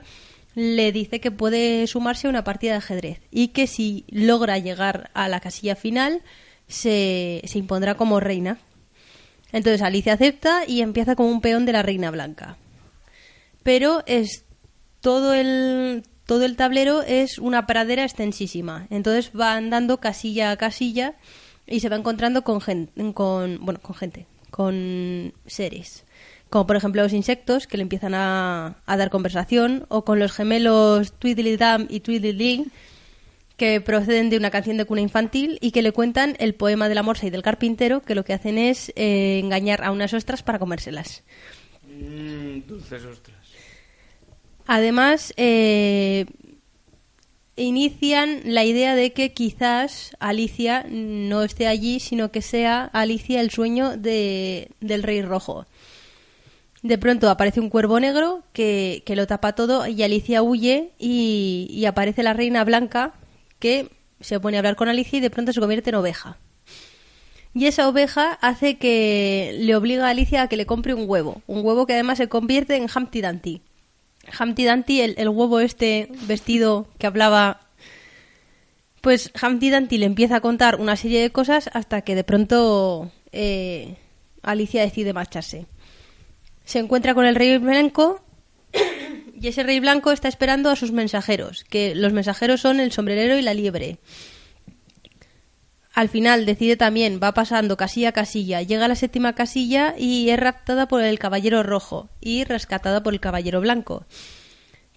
le dice que puede sumarse a una partida de ajedrez y que si logra llegar a la casilla final se, se impondrá como reina. Entonces Alicia acepta y empieza como un peón de la Reina Blanca. Pero es todo el todo el tablero es una pradera extensísima. Entonces va andando casilla a casilla y se va encontrando con gente, con bueno, con gente, con seres. Como por ejemplo los insectos que le empiezan a, a dar conversación o con los gemelos Tweedledee Dam y Tweedledee que proceden de una canción de cuna infantil y que le cuentan el poema de la morsa y del carpintero, que lo que hacen es eh, engañar a unas ostras para comérselas. Mm, ostras. Además, eh, inician la idea de que quizás Alicia no esté allí, sino que sea Alicia el sueño de, del rey rojo. De pronto aparece un cuervo negro que, que lo tapa todo y Alicia huye y, aparece la reina blanca que se pone a hablar con Alicia y de pronto se convierte en oveja. Y esa oveja hace que le obliga a Alicia a que le compre un huevo. Un huevo que además se convierte en Humpty Dumpty. Humpty Dumpty, el, huevo este vestido que hablaba. Pues Humpty Dumpty le empieza a contar una serie de cosas hasta que de pronto eh, Alicia decide marcharse. Se encuentra con el rey blanco <coughs> y ese rey blanco está esperando a sus mensajeros, que los mensajeros son el sombrerero y la liebre. Al final decide también, va pasando casilla a casilla, llega a la séptima casilla y es raptada por el caballero rojo y rescatada por el caballero blanco,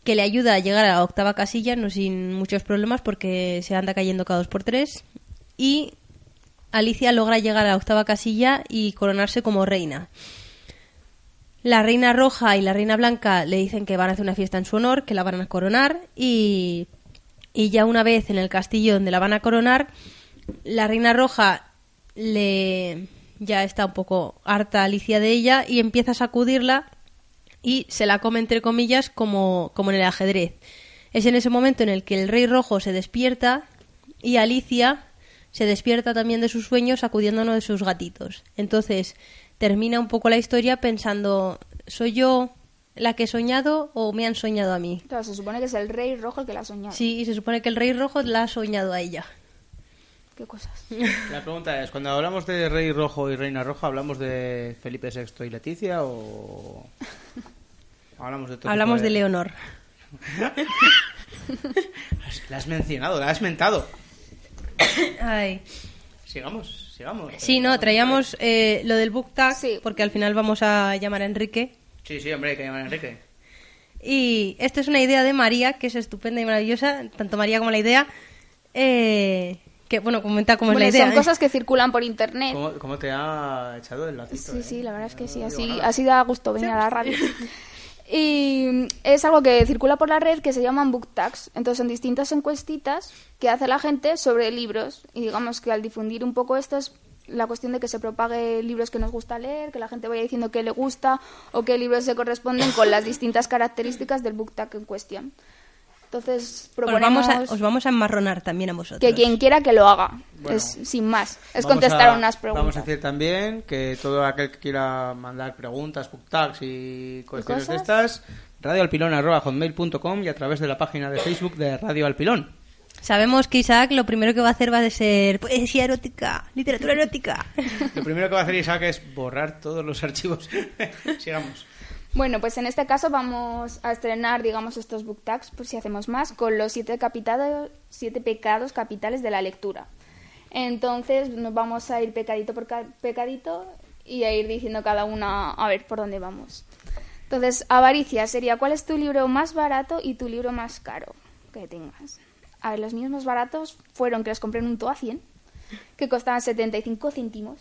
que le ayuda a llegar a la octava casilla, no sin muchos problemas porque se anda cayendo cada dos por tres, y Alicia logra llegar a la octava casilla y coronarse como reina. La reina roja y la reina blanca le dicen que van a hacer una fiesta en su honor, que la van a coronar y, y ya una vez en el castillo donde la van a coronar, la reina roja le ya está un poco harta Alicia de ella y empieza a sacudirla y se la come entre comillas como, como en el ajedrez. Es en ese momento en el que el rey rojo se despierta y Alicia se despierta también de sus sueños sacudiendo uno de sus gatitos. Entonces termina un poco la historia pensando, ¿soy yo la que he soñado o me han soñado a mí? Claro, se supone que es el rey rojo el que la ha soñado. Sí, y se supone que el rey rojo la ha soñado a ella. Qué cosas. <laughs> La pregunta es, cuando hablamos de Rey Rojo y Reina Roja, ¿hablamos de Felipe VI y Leticia o <laughs> hablamos de todo Hablamos de Leonor. <laughs> La has mencionado, la has mentado. <coughs> Ay. Sigamos, sigamos. Sí, no, traíamos eh, lo del book tag Sí. porque al final vamos a llamar a Enrique. Sí, sí, hombre, hay que llamar a Enrique. Y esta es una idea de María, que es estupenda y maravillosa, tanto María como la idea. Eh, que, bueno, comenta cómo Bueno, es la idea. son ¿eh? cosas que circulan por internet. ¿Cómo, cómo te ha echado el lacito? Sí, eh? sí, la verdad es que sí, así, da gusto venir a la radio. <laughs> Y es algo que circula por la red que se llaman book tags. Entonces son distintas encuestitas que hace la gente sobre libros. Y digamos que al difundir un poco esto es la cuestión de que se propague libros que nos gusta leer, que la gente vaya diciendo que le gusta o qué libros se corresponden con las distintas características del book tag en cuestión. Entonces os, proponemos vamos a, os vamos a enmarronar también a vosotros. que quien quiera que lo haga. Bueno. es sin más. Es contestar a- unas preguntas. Vamos a decir también que todo aquel que quiera mandar preguntas, book tags y cuestiones de cosas? estas, radioalpilón.com y a través de la página de Facebook de Radio Alpilón. Sabemos que Isaac lo primero que va a hacer va a ser poesía erótica, literatura erótica. Lo primero que va a hacer Isaac es borrar todos los archivos. <laughs> Sigamos. Bueno, pues en este caso vamos a estrenar, digamos, estos book tags, por si hacemos más, con los siete, capitados, siete pecados capitales de la lectura. Entonces nos vamos a ir pecadito por ca- pecadito y a ir diciendo cada una a ver por dónde vamos. Entonces, avaricia sería cuál es tu libro más barato y tu libro más caro que tengas. A ver, los míos más baratos fueron que los compré en un TOA 100, que costaban 75 céntimos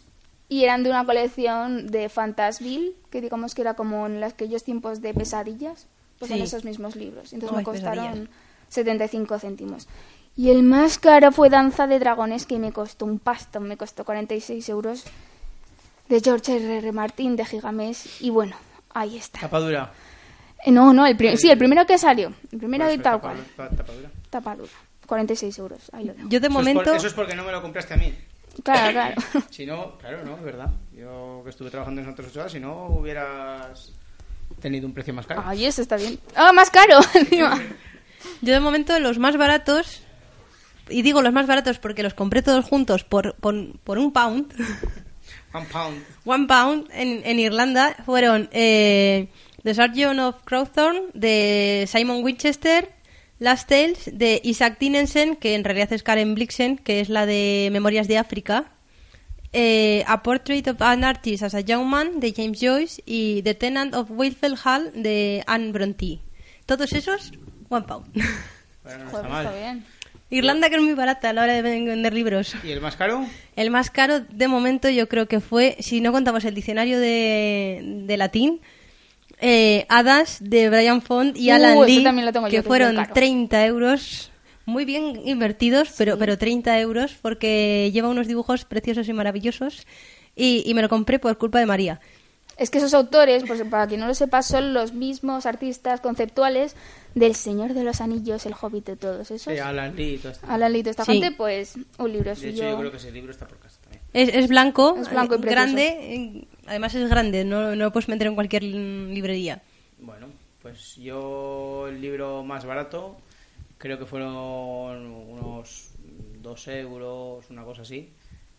y eran de una colección de Fantasville, que digamos que era como en los aquellos tiempos de pesadillas, pues Sí. esos mismos libros. Entonces Ay, me costaron pesadillas. 75 céntimos. Y el más caro fue Danza de Dragones, que me costó un pastón, me costó 46 euros, de George R. R. Martin, de Gigamés, y bueno, ahí está. Tapadura. Eh, No, no, el pri- sí, el primero que salió, el primero Pues, y tal cual, pa- tapadura. tapadura, 46 euros, ahí lo dejo. Yo de Eso es por- momento, eso es porque no me lo compraste a mí. Claro, claro. <laughs> Si no, claro, no, es verdad. Yo que estuve trabajando en Santos Ochoa, si no hubieras tenido un precio más caro. Ay, eso está bien. Ah, más caro. <laughs> encima. Yo de momento los más baratos, y digo los más baratos porque los compré todos juntos por, por, por un pound, <laughs> One pound. one pound en, en Irlanda, fueron eh, The Sergeant of Crowthorne de Simon Winchester, Last Tales de Isaac Dinesen, que en realidad es Karen Blixen, que es la de Memorias de África, eh, A Portrait of an Artist as a Young Man de James Joyce y The Tenant of Wilfell Hall de Anne Bronte. Todos esos, one pound. Bueno, no está mal. está bien. Irlanda que es muy barata a la hora de vender libros. ¿Y el más caro? El más caro de momento yo creo que fue, si no contamos el diccionario de, de latín, eh, Hadas de Brian Font y Uh, Alan ese Lee, también lo tengo yo, que fueron bien caro. 30 euros, muy bien invertidos, pero, pero 30 euros porque lleva unos dibujos preciosos y maravillosos y, y me lo compré por culpa de María. Es que esos autores, pues para quien no lo sepa, son los mismos artistas conceptuales del Señor de los Anillos, el Hobbit de todos esos. Sí, Alan Lee y todo esto. Alan Lee, toda esta Sí. gente, pues un libro De suyo. hecho, yo creo que ese libro está por casa también. Es, es blanco, Es blanco y eh, precioso. grande, además es grande, no, no lo puedes meter en cualquier librería. Bueno, pues yo el libro más barato creo que fueron unos dos euros, una cosa así,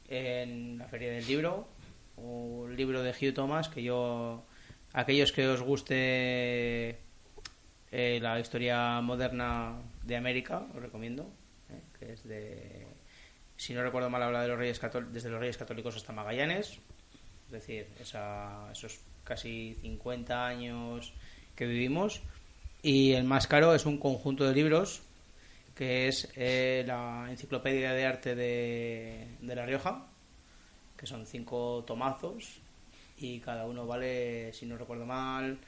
en la feria del libro. Un libro de Hugh Thomas que yo, aquellos que os guste eh, la historia moderna de América, os recomiendo, eh, que es de, si no recuerdo mal, habla de los reyes desde los reyes católicos hasta Magallanes, es decir, esa- esos casi 50 años que vivimos. Y el más caro es un conjunto de libros que es eh, la Enciclopedia de Arte de, de La Rioja, que son cinco tomazos y cada uno vale, si no recuerdo mal,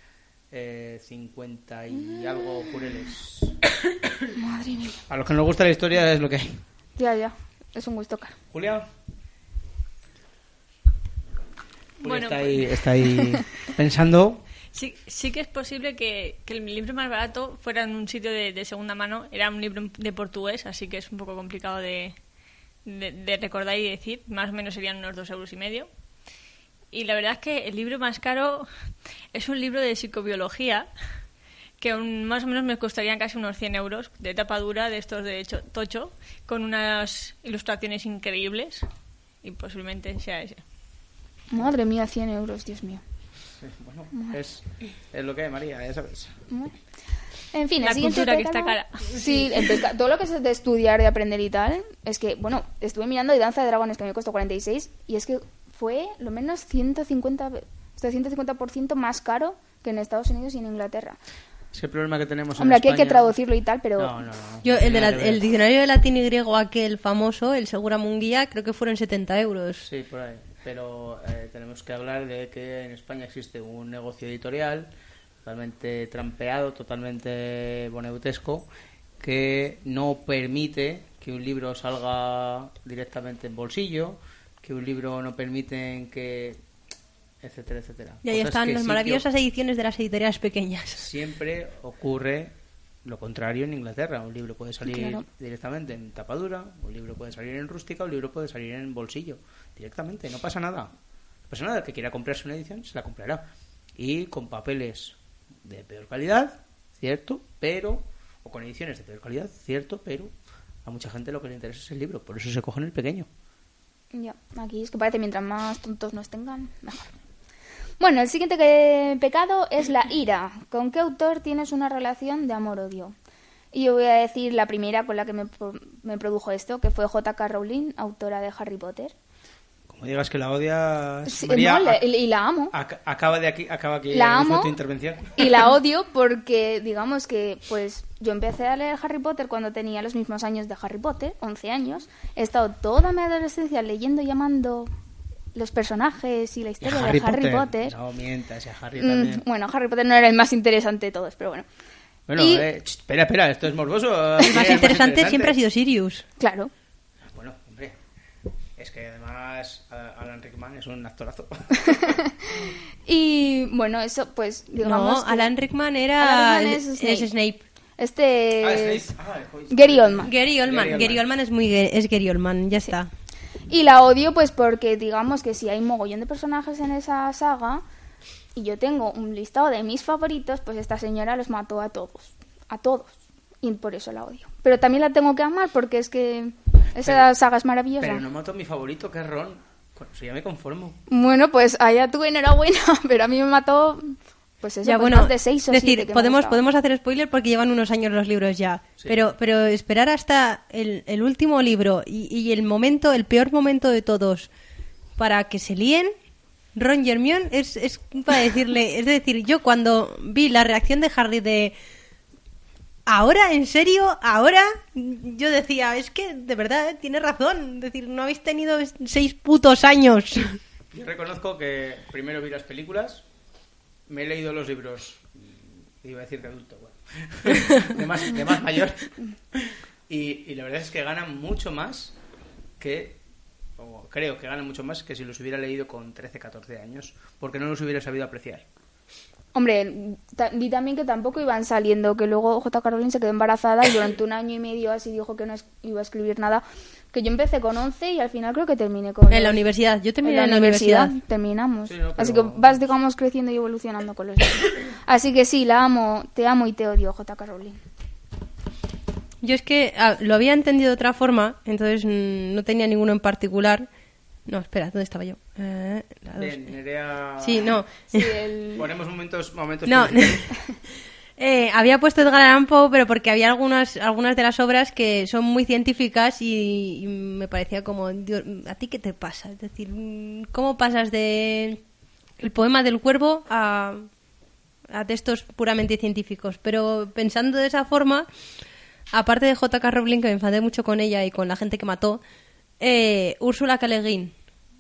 eh, 50 y algo pureles. <coughs> Madre mía. A los que nos gusta la historia es lo que hay. Ya, ya. Es un gusto caro. Julia. Julia Bueno, está ahí, está ahí <laughs> pensando. Sí, sí que es posible que, que el libro más barato fuera en un sitio de, de segunda mano. Era un libro de portugués, así que es un poco complicado de, de, de recordar y decir. Más o menos serían unos dos euros y medio. Y la verdad es que el libro más caro <laughs> es un libro de psicobiología que un- más o menos me costarían casi unos 100 euros de tapa dura de estos de hecho, tocho con unas ilustraciones increíbles y posiblemente sea ese. Madre mía, 100 euros, Dios mío. Bueno, es, es lo que hay, María, ya sabes. En fin, La cultura que está cara. Sí, todo lo que es de estudiar, de aprender y tal, es que, bueno, estuve mirando de Danza de Dragones que me costó 46 y es que fue lo menos 150, ve- o sea, 150% más caro que en Estados Unidos y en Inglaterra. Es el problema que tenemos en Hombre, aquí hay que traducirlo y tal, pero No, no, no. Yo, el, de la- el diccionario de latín y griego, aquel famoso, el Segura Munguía, creo que fueron 70 euros. Sí, por ahí. Pero eh, tenemos que hablar de que en España existe un negocio editorial totalmente trampeado, totalmente boneutesco, que no permite que un libro salga directamente en bolsillo, que un libro no permite que etcétera, etcétera. Y ahí Cosas están las maravillosas ediciones de las editoriales pequeñas. Siempre ocurre lo contrario en Inglaterra. Un libro puede salir Claro. directamente en tapadura, un libro puede salir en rústica, un libro puede salir en bolsillo. Directamente, no pasa nada. No pasa nada. El que quiera comprarse una edición se la comprará. Y con papeles de peor calidad, cierto, pero. O con ediciones de peor calidad, cierto, pero. A mucha gente lo que le interesa es el libro. Por eso se cogen el pequeño. ya, aquí es que parece mientras más tontos nos tengan, mejor. Bueno, el siguiente que- pecado es la ira. ¿Con qué autor tienes una relación de amor-odio? Y yo voy a decir la primera con la que me, me produjo esto, que fue J.K. Rowling, autora de Harry Potter. Como digas que la odias. Sí, María, no, la- ac- y la amo. ac- acaba de aquí, acaba aquí La mismo amo tu intervención. y la <laughs> odio porque, digamos que, pues yo empecé a leer Harry Potter cuando tenía los mismos años de Harry Potter, 11 años. He estado toda mi adolescencia leyendo y amando los personajes y la Y historia Harry de Harry Potter. Potter. No mientas, y a Harry Mm, también. bueno, Harry Potter no era el más interesante de todos, pero bueno. Bueno, y- eh, espera, espera, esto es morboso. El más interesante siempre ha sido Sirius. Claro. Bueno, hombre, es que además a- Alan Rickman es un actorazo. <laughs> Y bueno, eso pues digamos No, que Alan Rickman era Alan el- Rickman es es Snape. Snape. Este Ah, es Snape. Ah, joder. Gary Oldman. Gary Oldman. Gary Gary Oldman. Oldman es muy es Gary Oldman, ya está. Y la odio pues porque digamos que si hay un mogollón de personajes en esa saga y yo tengo un listado de mis favoritos, pues esta señora los mató a todos, a todos. Y por eso la odio. Pero también la tengo que amar porque es que esa Pero- saga es maravillosa. Pero no mato a mi favorito, que es Ron. Con eso ya me conformo. Bueno, pues allá tú enhorabuena, <laughs> pero a mí me mató pues eso, ya, pues bueno, más de seis o decir, siete que me podemos, podemos hacer spoiler porque llevan unos años los libros ya. Pero, pero esperar hasta el, el último libro y, y el momento, el peor momento de todos, para que se líen, Ron y Hermione es, es para decirle, <laughs> es decir, yo cuando vi la reacción de Harry de ahora, en serio, ahora, yo decía, es que de verdad, eh, tiene razón, es decir, no habéis tenido seis putos años. Yo reconozco que primero vi las películas, me he leído los libros, iba a decir de adulto, bueno, <laughs> de más, de más mayor, y, y la verdad es que ganan mucho más que, o creo que ganan mucho más que si los hubiera leído con 13, 14 años, porque no los hubiera sabido apreciar. Hombre, vi también que tampoco iban saliendo, que luego J. Rowling se quedó embarazada y durante un año y medio así dijo que no es- iba a escribir nada. Que yo empecé con 11 y al final creo que terminé con... En la universidad, yo terminé en la en la universidad. Terminamos. Sí, no, Así que vas, digamos, creciendo y evolucionando con los. Así que sí, la amo, te amo y te odio, J. Rowling. Yo es que ah, lo había entendido de otra forma, entonces mm, no tenía ninguno en particular. No, espera, ¿dónde estaba yo? Eh, la dos. De Nerea... Sí, no. Sí, el... <laughs> Ponemos momentos, momentos No. <laughs> Eh, había puesto Edgar Allan Poe, pero porque había algunas, algunas de las obras que son muy científicas y, y me parecía como, Dios, ¿a ti qué te pasa? Es decir, mm, ¿cómo pasas de el poema del cuervo a, a textos puramente científicos? Pero pensando de esa forma, aparte de J.K. Rowling, que me enfadé mucho con ella y con la gente que mató, eh, Úrsula K.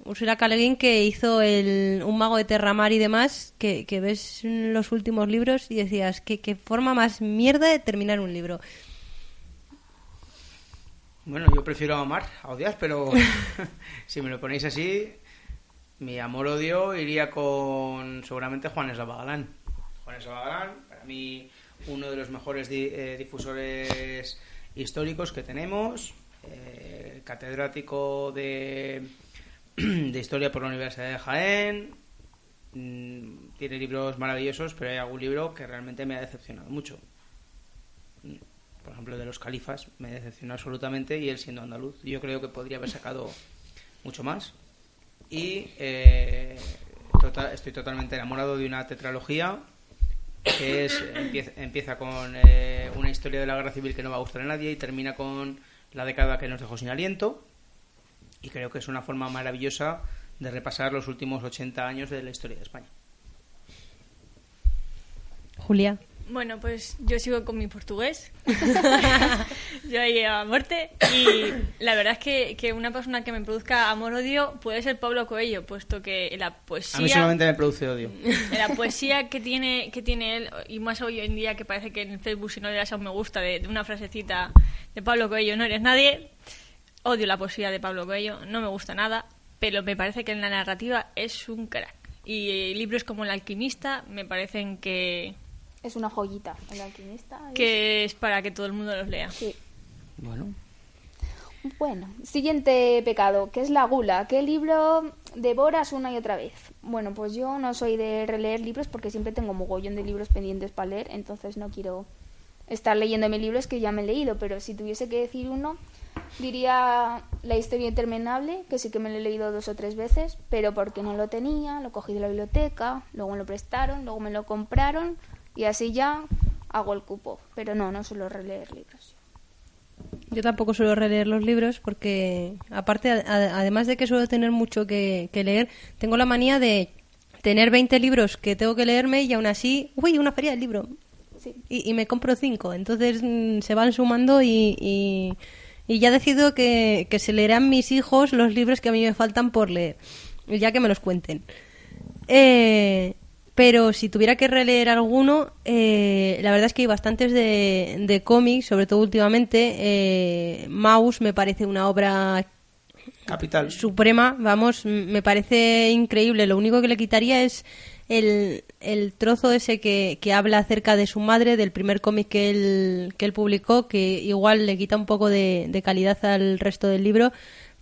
Úrsula K. Le Guin que hizo el, Un mago de Terramar y demás, que, que ves los últimos libros y decías, ¿qué, qué forma más mierda de terminar un libro. Bueno, yo prefiero amar a odiar, pero <laughs> si me lo ponéis así, mi amor-odio iría con seguramente Juan Eslava Galán. Juan Eslava Galán, para mí, uno de los mejores di- eh, difusores históricos que tenemos, eh, catedrático de, <clears throat> de historia por la Universidad de Jaén. Mm, Tiene libros maravillosos, pero hay algún libro que realmente me ha decepcionado mucho por ejemplo, de los califas, me decepcionó absolutamente y él siendo andaluz. Yo creo que podría haber sacado mucho más. Y eh, tota- estoy totalmente enamorado de una tetralogía que es empieza, empieza con eh, una historia de la guerra civil que no va a gustar a nadie y termina con la década que nos dejó sin aliento. Y creo que es una forma maravillosa de repasar los últimos 80 años de la historia de España. Julia. Bueno, pues yo sigo con mi portugués. <laughs> yo ahí a muerte. Y la verdad es que, que una persona que me produzca amor-odio puede ser Pablo Coelho, puesto que la A mí poesía... solamente me produce odio. <laughs> La poesía que tiene, que tiene él, y más hoy en día que parece que en Facebook si no le das a un me gusta de, de una frasecita de Pablo Coelho, no eres nadie, odio la poesía de Pablo Coelho, no me gusta nada, pero me parece que en la narrativa es un crack. Y libros como El alquimista me parecen que, Es una joyita, el alquimista. es- que es para que todo el mundo los lea. Sí. Bueno, Bueno, siguiente pecado, que es la gula. ¿Qué libro devoras una y otra vez? Bueno, pues yo no soy de releer libros porque siempre tengo mogollón de libros pendientes para leer, entonces no quiero estar leyéndome libros que ya me he leído, pero si tuviese que decir uno, diría La historia interminable, que sí que me lo he leído dos o tres veces, pero porque no lo tenía, lo cogí de la biblioteca, luego me lo prestaron, luego me lo compraron y así ya hago el cupo, pero no, no suelo releer libros. Yo tampoco suelo releer los libros porque, aparte, además de que suelo tener mucho que, que leer, tengo la manía de tener 20 libros que tengo que leerme y aún así, uy, una feria del libro. Sí. Y, y me compro cinco. Entonces mm, se van sumando y, y, y ya decido que, que se leerán mis hijos los libros que a mí me faltan por leer. Y ya que me los cuenten. Eh, pero si tuviera que releer alguno, eh, la verdad es que hay bastantes de, de cómics, sobre todo últimamente. Eh, Mouse me parece una obra capital. suprema, vamos, me parece increíble. Lo único que le quitaría es el, el trozo ese que, que habla acerca de su madre, del primer cómic que él, que él publicó, que igual le quita un poco de, de calidad al resto del libro,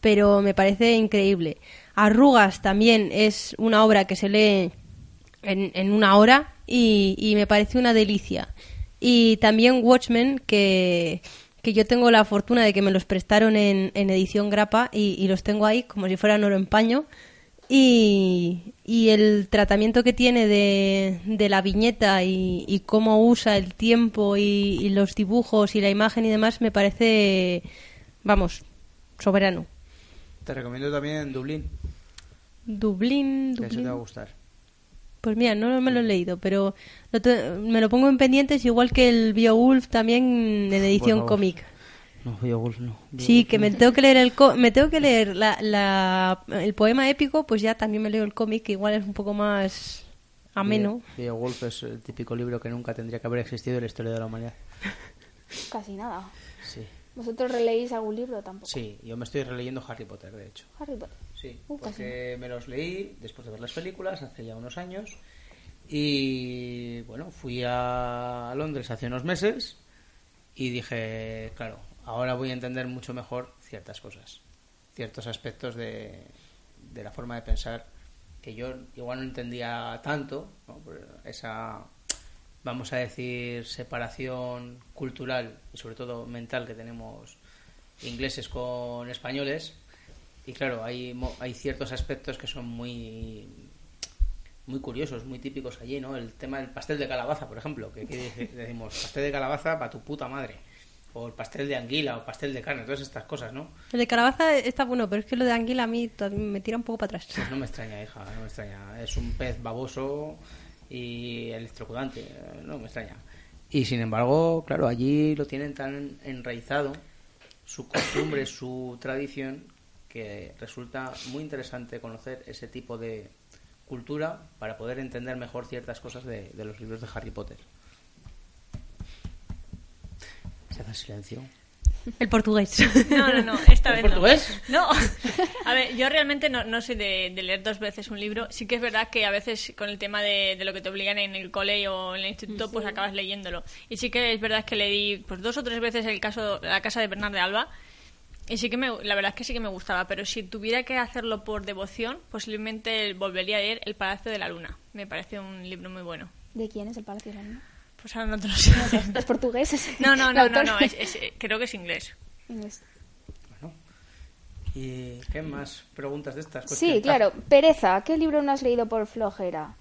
pero me parece increíble. Arrugas también es una obra que se lee en, en una hora y, y me parece una delicia. Y también Watchmen, que, que yo tengo la fortuna de que me los prestaron en, en edición grapa y, y los tengo ahí como si fueran oro en paño. Y, y el tratamiento que tiene de, de la viñeta y, y cómo usa el tiempo y, y los dibujos y la imagen y demás me parece, vamos, soberano. Te recomiendo también Dublín, Dublín, que eso te Dublín. va a gustar. Pues mira, no me lo he leído, pero lo te- me lo pongo en pendientes igual que el Beowulf también en edición cómic. No, Beowulf no. Sí, que me tengo que leer el co- me tengo que leer la, la- el poema épico, pues ya también me leo el cómic, que igual es un poco más ameno. Be- Beowulf es el típico libro que nunca tendría que haber existido en la historia de la humanidad. <laughs> Casi nada. Sí, ¿Vosotros releéis algún libro tampoco? sí, yo me estoy releyendo Harry Potter, de hecho. Harry Potter. Sí, Uh, casi porque me los leí después de ver las películas hace ya unos años. Y bueno, fui a Londres hace unos meses y dije, claro, ahora voy a entender mucho mejor ciertas cosas, ciertos aspectos de, de la forma de pensar que yo igual no entendía tanto, esa, vamos a decir, separación cultural y sobre todo mental que tenemos ingleses con españoles. Y claro, hay, hay ciertos aspectos que son muy muy curiosos, muy típicos allí, ¿no? El tema del pastel de calabaza, por ejemplo, que aquí decimos pastel de calabaza para tu puta madre, o el pastel de anguila, o pastel de carne, todas estas cosas, ¿no? El de calabaza está bueno, pero es que lo de anguila a mí me tira un poco para atrás. Pues no me extraña, hija, no me extraña. Es un pez baboso y electrocutante, no me extraña. Y sin embargo, claro, allí lo tienen tan enraizado, su costumbre, <coughs> su tradición, que resulta muy interesante conocer ese tipo de cultura para poder entender mejor ciertas cosas de, de los libros de Harry Potter. Se hace silencio. El portugués. No, no, no, <laughs> esta ¿En vez portugués? no. No, a ver, yo realmente no, no soy de, de leer dos veces un libro. Sí que es verdad que a veces con el tema de, de lo que te obligan en el cole o en el instituto, pues acabas leyéndolo. Y sí que es verdad que leí pues dos o tres veces el caso La casa de Bernard de Alba. Y sí que me, la verdad es que sí que me gustaba, pero si tuviera que hacerlo por devoción, posiblemente volvería a leer El Palacio de la Luna. Me parece un libro muy bueno. ¿De quién es el Palacio de la Luna? Pues ahora no te lo sé. ¿Es portugués? ese? <laughs> No, no, ¿El no, no, autor? no, es- es- creo que es inglés. Inglés. Bueno. ¿Y qué más preguntas de estas? Sí, claro. Pereza, ¿qué libro no has leído por flojera?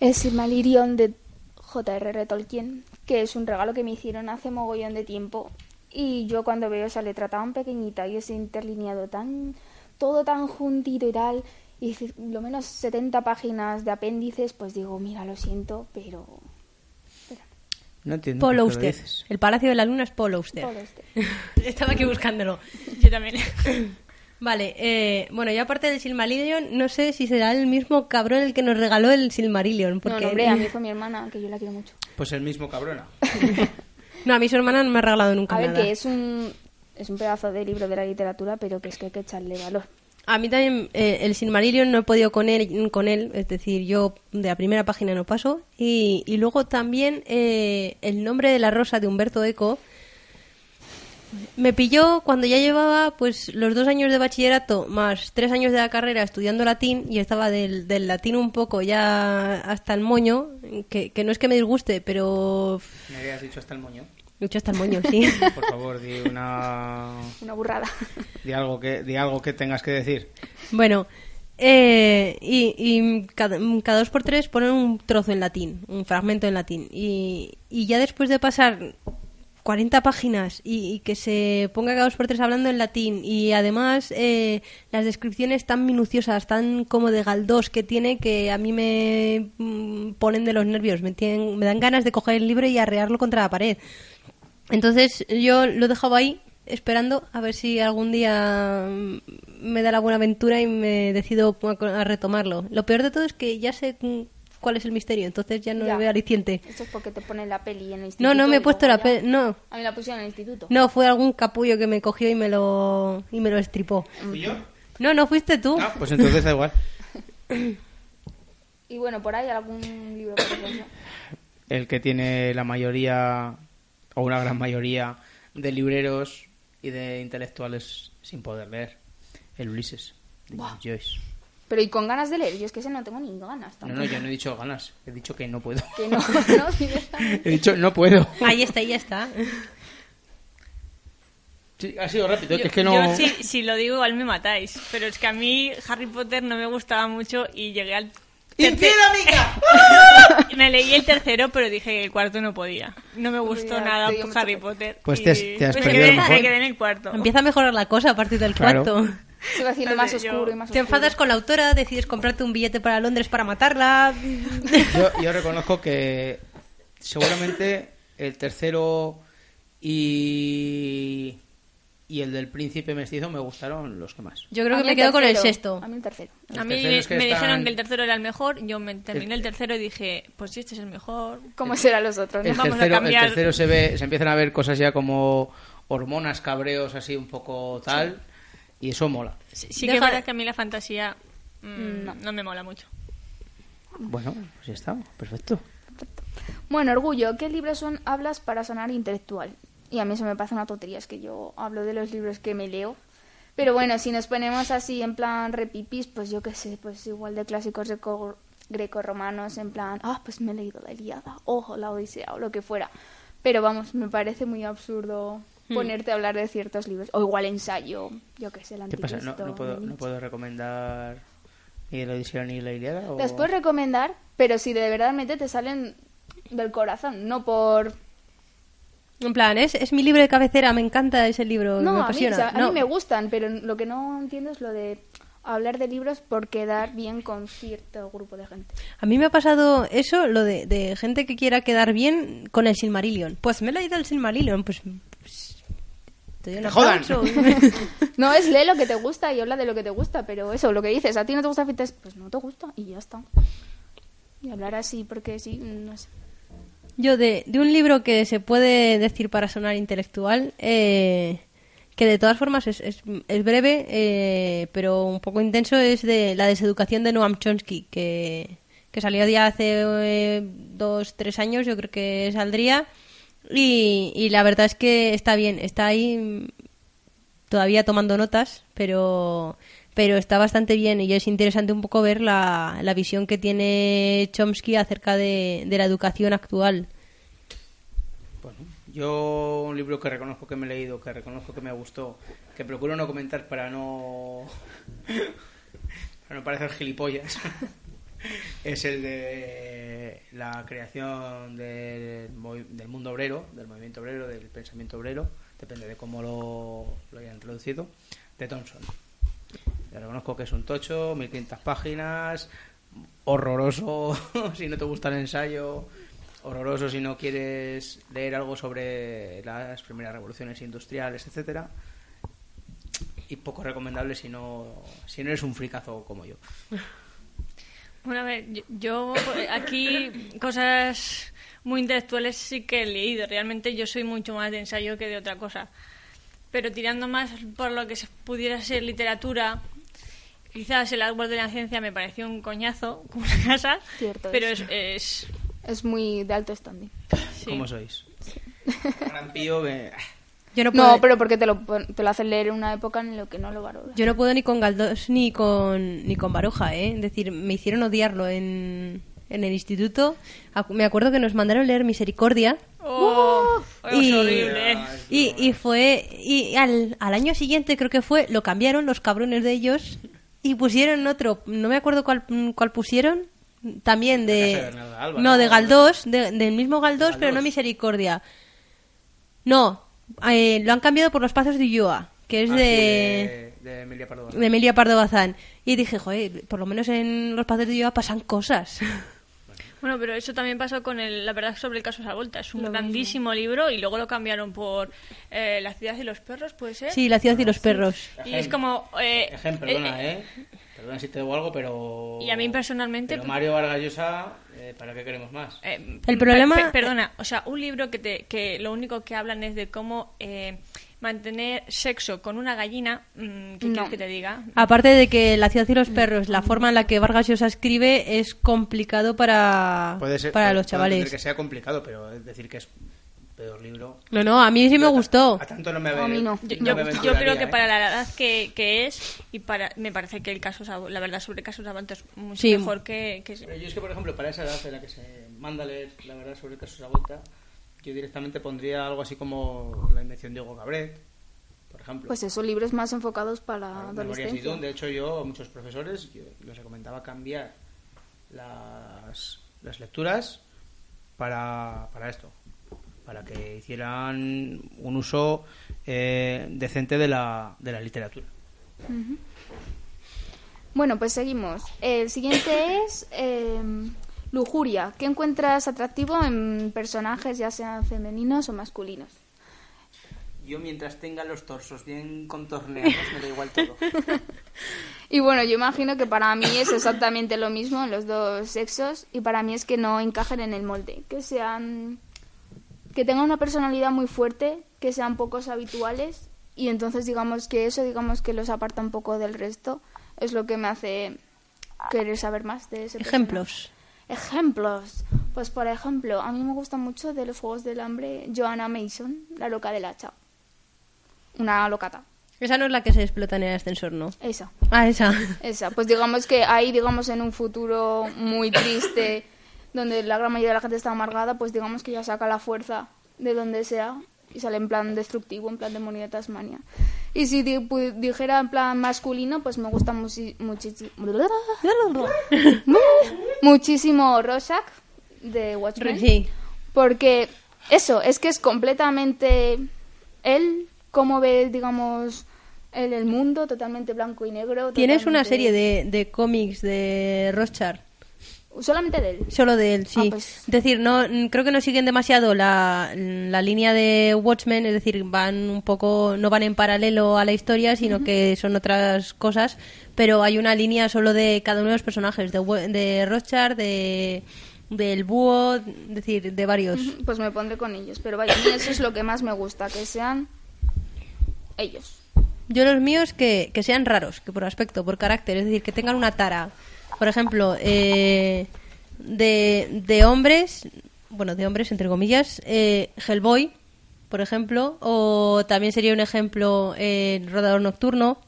El Silmarillion de J.R.R. Tolkien, que es un regalo que me hicieron hace mogollón de tiempo. Y yo cuando veo esa letra tan pequeñita y ese interlineado tan... todo tan juntito y tal, y lo menos 70 páginas de apéndices, pues digo, mira, lo siento, pero... No entiendo. Paul por qué lo Auster. dices. El Palacio de la Luna es Paul Auster. Paul Auster. <laughs> Estaba aquí buscándolo. Yo también. <coughs> Vale, eh, bueno, yo aparte del Silmarillion, no sé si será el mismo cabrón el que nos regaló el Silmarillion. No, Porque... no, hombre, a mí fue mi hermana, que yo la quiero mucho. Pues el mismo cabrona. <laughs> No, a mí su hermana no me ha regalado nunca A ver, nada. que es un, es un pedazo de libro de la literatura, pero que es que hay que echarle valor. A mí también eh, el Silmarillion no he podido con él, con él, es decir, yo de la primera página no paso. Y, y luego también eh, el nombre de la rosa de Humberto Eco me pilló cuando ya llevaba pues los dos años de bachillerato más tres años de la carrera estudiando latín y estaba del, del latín un poco ya hasta el moño, que, que no es que me disguste, pero Me habías dicho hasta el moño. Mucho hasta el moño, sí. <laughs> Por favor, di una... Una burrada. Di algo que, di algo que tengas que decir. Bueno, eh, y, y cada, cada dos por tres ponen un trozo en latín, un fragmento en latín. Y, y ya después de pasar 40 páginas y, y que se ponga cada dos por tres hablando en latín y además eh, las descripciones tan minuciosas, tan como de galdós que tiene que a mí me mm, ponen de los nervios, me, tienen, me dan ganas de coger el libro y arrearlo contra la pared. Entonces yo lo dejaba ahí esperando a ver si algún día mm, me da la buena aventura y me decido a a retomarlo. Lo peor de todo es que ya sé cuál es el misterio, entonces ya no Ya. le veo aliciente. Esto es porque te ponen la peli en el instituto. No, no me he puesto la ya- pe no. A mí la pusieron en el instituto. No, fue algún capullo que me cogió y me lo y me lo estripó. ¿Y yo? No, no fuiste tú. Ah, pues entonces da igual. <coughs> Y bueno, por ahí algún libro. <coughs> El que tiene la mayoría, o una gran mayoría, de libreros y de intelectuales sin poder leer. El Ulises, de Joyce. Pero y con ganas de leer, yo es que ese no tengo ni ganas No, tampoco. no, yo no he dicho ganas, he dicho que no puedo. Que no, <laughs> no. <laughs> He dicho no puedo. Ahí está, ahí ya está. Sí, ha sido rápido, Yo, que es que no... yo si, si lo digo igual me matáis, pero es que a mí Harry Potter no me gustaba mucho y llegué al... ¡Infiel, amiga! <laughs> Me leí el tercero, pero dije que el cuarto no podía. No me gustó Ya, nada te Harry. Potter. Pues y te has- te has me perdido quedé, lo mejor. me quedé en el cuarto. Empieza a mejorar la cosa a partir del Claro. cuarto. Se va haciendo más yo- oscuro y más Te oscuro. enfadas con la autora, decides comprarte un billete para Londres para matarla. <laughs> Yo, yo reconozco que seguramente el tercero y, y el del príncipe mestizo me gustaron los que más. Yo creo A que me quedo con el tercero. sexto. A mí el tercero. A mí que me están- dijeron que el tercero era el mejor, yo me terminé el tercero y dije, pues si este es el mejor. ¿Cómo serán los otros? El no? vamos a tercero, el cambiar. tercero se ve, se empiezan a ver cosas ya como hormonas, cabreos, así un poco tal, y eso mola. Sí, sí que Deja- es verdad que a mí la fantasía mm, No. no. me mola mucho. Bueno, pues ya está, perfecto. Bueno, Orgullo, ¿qué libros son hablas para sonar intelectual? Y a mí eso me parece una tontería, es que yo hablo de los libros que me leo. Pero bueno, si nos ponemos así en plan repipis, pues yo qué sé, pues igual de clásicos greco- grecorromanos, en plan, ah, pues me he leído la Ilíada, ojo, la Odisea, o lo que fuera. Pero vamos, me parece muy absurdo Hmm. ponerte a hablar de ciertos libros. O igual ensayo, yo qué sé, el ¿Qué pasa? ¿No, puedo, no puedo recomendar ni la Odisea ni la Ilíada? O... Las puedes recomendar, pero si de verdad te salen del corazón, no por En plan, es, es mi libro de cabecera, me encanta ese libro, No, me a mí, apasiona. o sea, a No. mí me gustan, pero lo que no entiendo es lo de hablar de libros por quedar bien con cierto grupo de gente. A mí me ha pasado eso, lo de, de gente que quiera quedar bien con el Silmarillion. Pues me he leído el Silmarillion, pues... pues te doy un ¡Que jodan! <laughs> No es lee lo que te gusta y habla de lo que te gusta, pero eso, lo que dices, a ti no te gusta Fitness, pues no te gusta y ya está. Y hablar así porque sí, no sé. Yo de, de un libro que se puede decir para sonar intelectual, eh, que de todas formas es, es, es breve, eh, pero un poco intenso, es de la deseducación de Noam Chomsky, que, que salió ya hace eh, dos, tres años, yo creo que saldría, y, y la verdad es que está bien, está ahí mm, todavía tomando notas, pero pero está bastante bien y es interesante un poco ver la, la visión que tiene Chomsky acerca de, de la educación actual. Bueno, yo un libro que reconozco que me he leído, que reconozco que me gustó, que procuro no comentar para no <laughs> para no parecer gilipollas, <laughs> es el de la creación del, del mundo obrero, del movimiento obrero, del pensamiento obrero, depende de cómo lo, lo hayan traducido, de Thompson. Reconozco que es un tocho, 1500 páginas, horroroso <laughs> si no te gusta el ensayo, horroroso si no quieres leer algo sobre las primeras revoluciones industriales, etcétera, y poco recomendable si no si no eres un fricazo como yo. Bueno, a ver, yo, aquí cosas muy intelectuales sí que he leído. Realmente yo soy mucho más de ensayo que de otra cosa. Pero tirando más por lo que pudiera ser literatura, quizás el árbol de la ciencia me pareció un coñazo, <laughs> como una casa, Cierto pero es. es, es- Es muy de alto standing. sí. ¿Cómo sois? Gran pío que- Yo no puedo, No, pero porque te lo, te lo hacen leer en una época en la que no lo valoras. yo no puedo ni con Galdós ni con, ni con Baroja, ¿eh? Es decir, me hicieron odiarlo en, en el instituto. Me acuerdo que nos mandaron leer Misericordia. Oh, es Y- horrible. Y, y fue y al, al año siguiente creo que fue lo cambiaron los cabrones de ellos y pusieron otro no me acuerdo cuál, cuál pusieron también de Alba, no de Galdós de- del mismo Galdós pero no. Misericordia no eh, lo han cambiado por los pasos de Ulloa que es Ah, de, sí, de, de Emilia Pardo. de Emilia Pardo Bazán y dije joder por lo menos en los pasos de Ulloa pasan cosas <laughs> Bueno, pero eso también pasó con el, la verdad sobre el caso Savolta. Es un grandísimo libro y luego lo cambiaron por eh, La ciudad y los perros, ¿puede ser? sí la ciudad y los perros Y es como... Eh, Ejemplo, eh, perdona, eh, ¿eh? Perdona si te digo algo, pero... Y a mí personalmente- Pero Mario Vargas Llosa, eh, ¿para qué queremos más? Eh, El problema- pe- perdona, o sea, un libro que, te, que lo único que hablan es de cómo eh, mantener sexo con una gallina. mm, ¿Qué No. quieres que te diga? Aparte de que La ciudad y los perros, la forma en la que Vargas Llosa escribe es complicado para, Puede ser, para puede- los chavales. que sea complicado, pero es decir que es peor libro. No, no, a mí sí me gustó. A tanto no me A mí no. Yo, no yo- me yo aventuraría, creo que ¿eh? para la edad que, que es y para me parece que el caso la verdad sobre casos Sabanto es mucho Sí. mejor que, que- Pero yo es que, por ejemplo, para esa edad en la que se manda a leer la verdad sobre el caso de la vuelta, yo directamente pondría algo así como La invención de Hugo Cabret, por ejemplo. Pues esos libros más enfocados para. Idun. De hecho, yo a muchos profesores yo les recomendaba cambiar las, las lecturas para, para esto, para que hicieran un uso eh, decente de la, de la literatura. Bueno, pues seguimos. El siguiente es eh, lujuria. ¿Qué encuentras atractivo en personajes, ya sean femeninos o masculinos? Yo mientras tenga los torsos bien contorneados me da igual todo. <laughs> Y bueno, yo imagino que para mí es exactamente lo mismo en los dos sexos y para mí es que no encajen en el molde, que sean que tengan una personalidad muy fuerte, que sean pocos habituales y entonces digamos que eso digamos que los aparta un poco del resto, es lo que me hace querer saber más de ese personaje. Ejemplos. Ejemplos. Pues por ejemplo, a mí me gusta mucho de los Juegos del Hambre Joanna Mason, la loca del hacha. Una locata. Esa no es la que se explota en el ascensor, ¿no? Esa. Ah, esa. Esa, pues digamos que ahí, digamos, en un futuro muy triste, donde la gran mayoría de la gente está amargada, pues digamos que ya saca la fuerza de donde sea y sale en plan destructivo, en plan demonio de Tasmania. Y si di- dijera en plan masculino, pues me gusta muchisi- <laughs> muchísimo Rorschach de Watchmen. Sí. Porque eso, es que es completamente él, cómo ve, digamos, el, el mundo, totalmente blanco y negro. Tienes una serie de, de cómics de Rothschild. Solamente de él. Solo de él, sí. Ah, pues- Es decir, no creo que no siguen demasiado la, la línea de Watchmen, es decir, van un poco, no van en paralelo a la historia, sino que son otras cosas, pero hay una línea solo de cada uno de los personajes, de, de Rothschild, de del búho, es decir, de varios. Pues me pondré con ellos. Pero vaya, a mí eso es lo que más me gusta, que sean ellos. Yo los míos que, que sean raros, que por aspecto, por carácter, es decir, que tengan una tara. Por ejemplo, eh, de, de hombres, bueno, de hombres entre comillas, eh, Hellboy, por ejemplo, o también sería un ejemplo eh, Rodador Nocturno.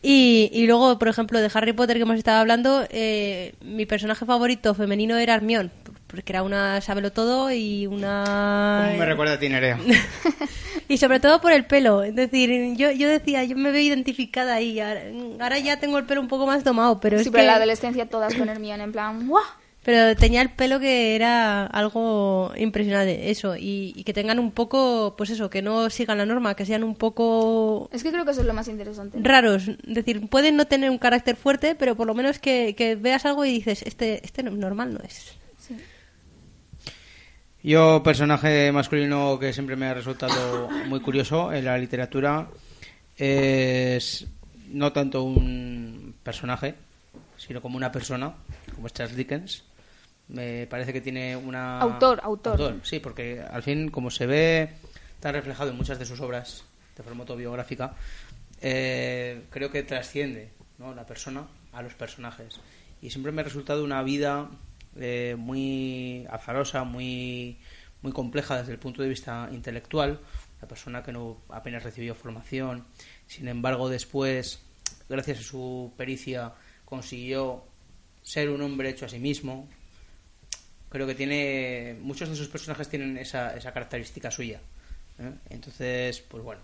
Y, y luego, por ejemplo, de Harry Potter que hemos estado hablando, eh, mi personaje favorito femenino era Hermione, porque era una todo y una... ¿Cómo me recuerda a ti, Nerea? <laughs> Y sobre todo por el pelo. Es decir, yo, yo decía, yo me veo identificada ahí. Ahora, ahora ya tengo el pelo un poco más tomado, pero es sí, pero que... en la adolescencia todas con Hermione en plan, ¡guau! Pero tenía el pelo que era algo impresionante, eso. Y, y que tengan un poco, pues eso, que no sigan la norma, que sean un poco Es que creo que eso es lo más interesante. raros. Es decir, pueden no tener un carácter fuerte, pero por lo menos que, que veas algo y dices, este, este no- normal no es. Yo, personaje masculino que siempre me ha resultado muy curioso en la literatura, es no tanto un personaje, sino como una persona, como es Charles Dickens. Me parece que tiene una... Autor, autor. Sí, porque al fin, como se ve tan reflejado en muchas de sus obras de forma autobiográfica, eh, creo que trasciende ¿no? la persona a los personajes. Y siempre me ha resultado una vida eh, muy azarosa, muy, muy compleja desde el punto de vista intelectual. Una persona que no apenas recibió formación. Sin embargo, después, gracias a su pericia, consiguió ser un hombre hecho a sí mismo. Creo que tiene. Muchos de sus personajes tienen esa, esa característica suya. ¿eh? Entonces, pues bueno,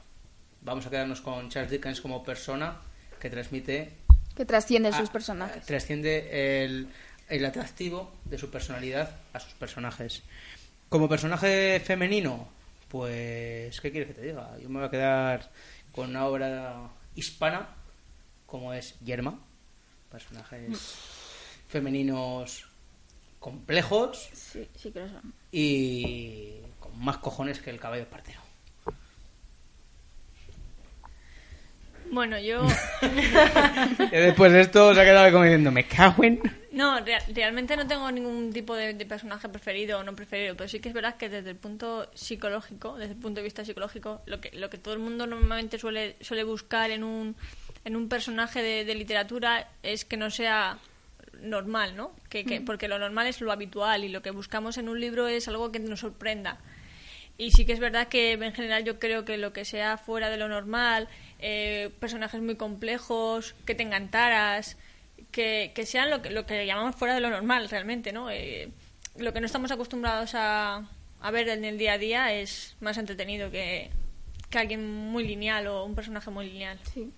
vamos a quedarnos con Charles Dickens como persona que transmite Que trascienden Ah, sus personajes. Trasciende el, el atractivo de su personalidad a sus personajes. Como personaje femenino, pues, ¿qué quieres que te diga? Yo me voy a quedar con una obra hispana como es Yerma. Personajes femeninos complejos Sí, sí que lo son. y con más cojones que el caballo partero. Bueno, yo <laughs> después de esto se ha quedado como diciendo, me cago en... no, rea- realmente no tengo ningún tipo de, de personaje preferido o no preferido, pero sí que es verdad que desde el punto psicológico, desde el punto de vista psicológico, lo que, lo que todo el mundo normalmente suele, suele buscar en un, en un personaje de, de literatura es que no sea normal, ¿no? Que, que- porque lo normal es lo habitual y lo que buscamos en un libro es algo que nos sorprenda. Y sí que es verdad que en general yo creo que lo que sea fuera de lo normal, eh, personajes muy complejos, que tengan taras, que, que sean lo que, lo que llamamos fuera de lo normal realmente, ¿no? Eh, lo que no estamos acostumbrados a, a ver en el día a día es más entretenido que, que alguien muy lineal o un personaje muy lineal. Sí.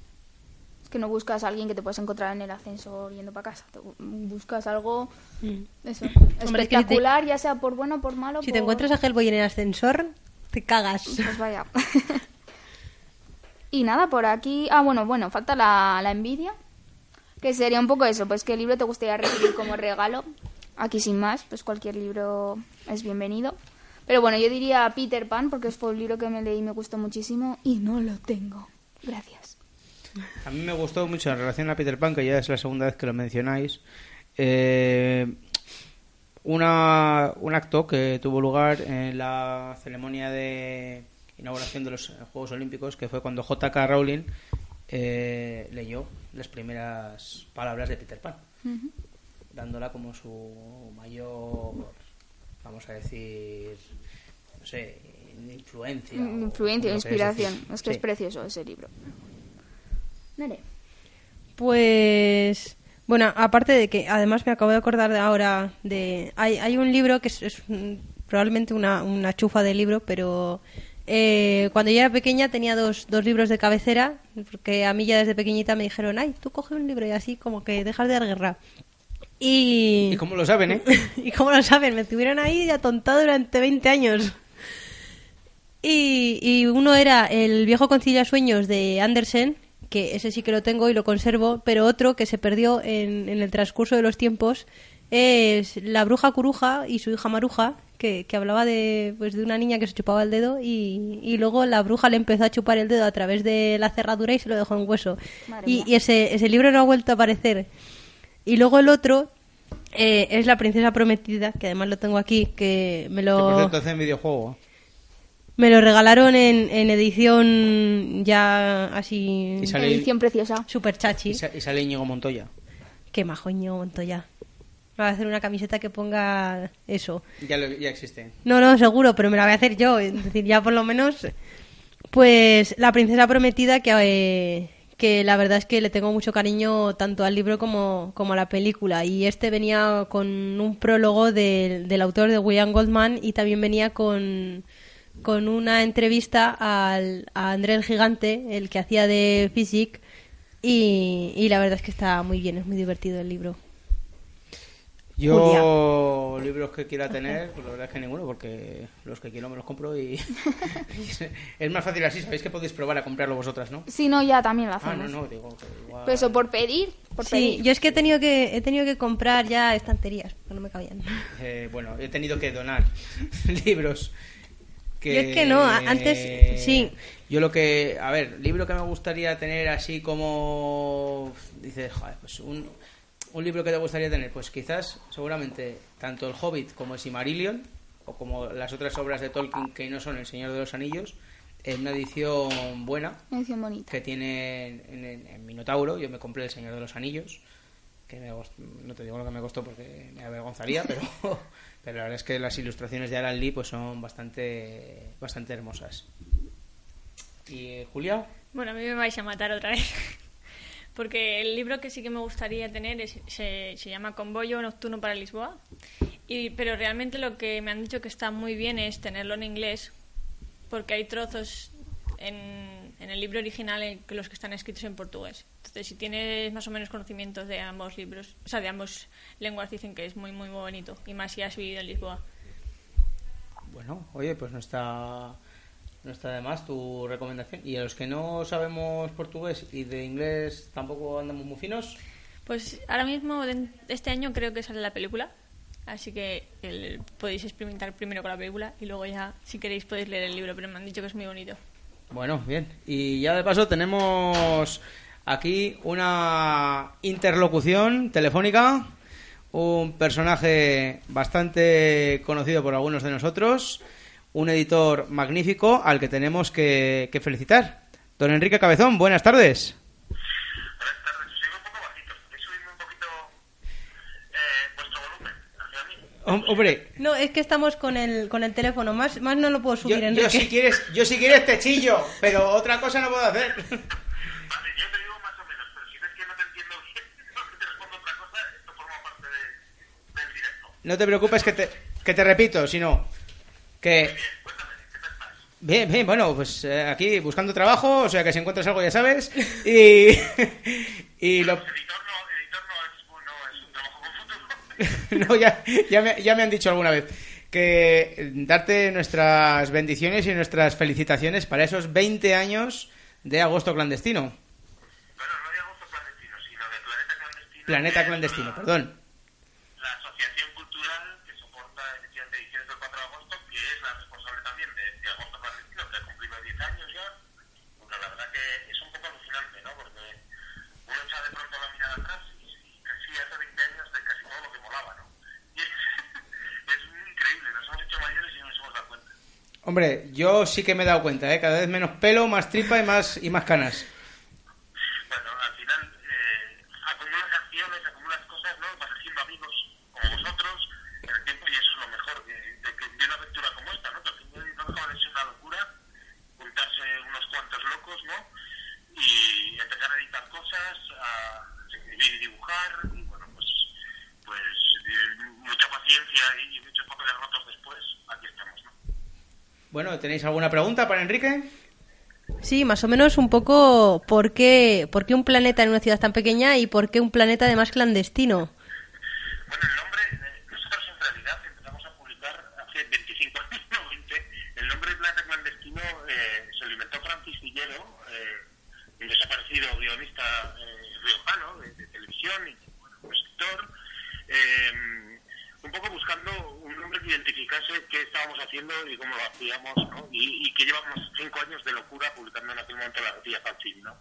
Es que no buscas a alguien que te puedes encontrar en el ascensor yendo para casa. Te buscas algo eso, Mm. Hombre, es que si te- espectacular, ya sea por bueno o por malo. Si te encuentras a Hellboy en el ascensor, te cagas. Pues vaya. <laughs> y nada, por aquí. Ah, bueno, bueno, falta la, la envidia. Que sería un poco eso, pues qué libro te gustaría recibir como regalo. Aquí sin más, pues cualquier libro es bienvenido. Pero bueno, yo diría Peter Pan, porque fue un libro que me leí y me gustó muchísimo y no lo tengo. Gracias. A mí me gustó mucho en relación a Peter Pan, que ya es la segunda vez que lo mencionáis. eh, una, un acto que tuvo lugar en la ceremonia de inauguración de los Juegos Olímpicos, que fue cuando J.K. Rowling eh, leyó las primeras palabras de Peter Pan, dándola como su mayor, vamos a decir, no sé, influencia. o Influencia, inspiración. Es que es precioso ese libro. Nere. Pues bueno, aparte de que además me acabo de acordar de ahora de hay, hay un libro que es, es, mm, probablemente una, una chufa de libro, pero eh, cuando yo era pequeña tenía dos, dos libros de cabecera, porque a mí ya desde pequeñita me dijeron, ay, tú coge un libro y así como que dejas de dar guerra. Y, Y como lo saben, ¿eh? <laughs> y como lo saben, me tuvieron ahí atontado durante 20 años. Y, y uno era El viejo concilia sueños de Andersen, que ese sí que lo tengo y lo conservo, pero otro que se perdió en, en el transcurso de los tiempos es La bruja curuja y su hija Maruja, que, que hablaba de, pues, de una niña que se chupaba el dedo y, y luego la bruja le empezó a chupar el dedo a través de la cerradura y se lo dejó en hueso. Y, y ese, ese libro no ha vuelto a aparecer. Y luego el otro eh, es La princesa prometida, que además lo tengo aquí, que me Que por lo... hacen videojuego. Me lo regalaron en, en edición ya así Y sale, Edición preciosa. super chachi. y sa- y sale Íñigo Montoya. Qué majoño Montoya. Va a hacer una camiseta que ponga eso. Ya, lo- ya existe. No, no, seguro, pero me la voy a hacer yo. Es decir, ya por lo menos. Pues La Princesa Prometida, que, eh, que la verdad es que le tengo mucho cariño tanto al libro como, como a la película. Y este venía con un prólogo del- del autor de William Goldman y también venía con, con una entrevista al, a André el Gigante, el que hacía de Physic. Y, y la verdad es que está muy bien, es muy divertido el libro. Yo, libros que quiera tener, pues la verdad es que ninguno, porque los que quiero me los compro y. <laughs> <laughs> es más fácil así, sabéis que podéis probar a comprarlo vosotras, ¿no? Si no, ya también lo Ah, hacemos. no, no, digo que igual. Pero eso por pedir, por Sí, pedir. yo es que he tenido que, he tenido que comprar ya estanterías, porque no me cabían. Eh, bueno, he tenido que donar <laughs> libros. Que, Yo es que no, antes- sí. Yo lo que. A ver, libro que me gustaría tener así como. Dices, joder, pues un, un libro que te gustaría tener. Pues quizás, seguramente, tanto El Hobbit como el Simarillion, o como las otras obras de Tolkien que no son El Señor de los Anillos, en una edición buena Edición bonita. que tiene en, en- en Minotauro. Yo me compré El Señor de los Anillos, que me no te digo lo que me costó porque me avergonzaría, pero, <laughs> pero la verdad es que las ilustraciones de Alan Lee pues son bastante, bastante hermosas. ¿Y Julia? Bueno, a mí me vais a matar otra vez. <laughs> Porque el libro que sí que me gustaría tener es- se, se llama Convoyo Nocturno para Lisboa. Y, pero realmente lo que me han dicho que está muy bien es tenerlo en inglés, porque hay trozos en, en el libro original en que los que están escritos en portugués. Entonces, si tienes más o menos conocimientos de ambos libros, o sea, de ambas lenguas, dicen que es muy, muy bonito. Y más si has vivido en Lisboa. Bueno, oye, pues no está, no está de más tu recomendación. ¿Y a los que no sabemos portugués y de inglés tampoco andamos muy finos? Pues ahora mismo, este año creo que sale la película, así que el- podéis experimentar primero con la película y luego ya, si queréis, podéis leer el libro, pero me han dicho que es muy bonito. Bueno, bien. Y ya de paso tenemos aquí una interlocución telefónica, un personaje bastante conocido por algunos de nosotros, un editor magnífico al que tenemos que, que felicitar. Don Enrique Cabezón, buenas tardes. Buenas tardes, os oigo un poco bajito. ¿Podéis subirme un poquito eh, vuestro volumen hacia mí? Hom- Hombre, No, es que estamos con el, con el teléfono. Más, más no lo puedo yo, subir, yo Enrique. si quieres, yo si quieres te chillo, pero otra cosa no puedo hacer. Vale, yo te digo más o menos, pero si ves que no te entiendo bien, <laughs> o que te respondo otra cosa, esto forma parte de- del directo. No te preocupes que te, que te repito, sino que... Bien, bien, bueno, pues eh, aquí buscando trabajo, o sea que si encuentras algo ya sabes. Y, y lo... <laughs> No, ya, ya, me, ya me han dicho alguna vez que darte nuestras bendiciones y nuestras felicitaciones para esos 20 años de agosto clandestino. Bueno, no de agosto clandestino, sino de planeta clandestino. Planeta clandestino, la- perdón. La asociación cultural que soporta efectivamente ediciones del 4 de agosto, que es la responsable también de, de agosto clandestino, que ha cumplido 10 años ya. Bueno, la verdad que es un poco alucinante, ¿no? Porque uno echa de pronto la mirada atrás y, y casi hace 20 años de casi todo lo que molaba, ¿no? Y es, es increíble, nos hemos hecho mayores y no nos hemos dado cuenta. Hombre, yo sí que me he dado cuenta, ¿eh? cada vez menos pelo, más tripa y más, y más canas. Bueno, al final eh, acumulas acciones, acumulas cosas, ¿no? Vas haciendo amigos como vosotros en el tiempo y eso es lo mejor de, de, que- de una aventura como esta, ¿no? Que al final no deja de ser una locura juntarse unos cuantos locos, ¿no? Y empezar a editar cosas, a escribir y dibujar y bueno, pues, pues eh, mucha paciencia y, y muchos papeles rotos después, aquí estamos, ¿no? Bueno, ¿tenéis alguna pregunta para Enrique? Sí, más o menos un poco por qué, por qué un planeta en una ciudad tan pequeña y por qué un planeta además clandestino. Bueno, el nombre, eh, nosotros en realidad empezamos a publicar hace 25 años, <laughs> no 20. El nombre de Planeta Clandestino eh, se lo inventó Francis Villero, eh, un desaparecido guionista eh, riojano de, de televisión y bueno, un escritor, eh, un poco buscando identificase qué estábamos haciendo y cómo lo hacíamos, ¿no? Y, que llevamos cinco años de locura publicando en aquel momento la Fanzine, ¿no?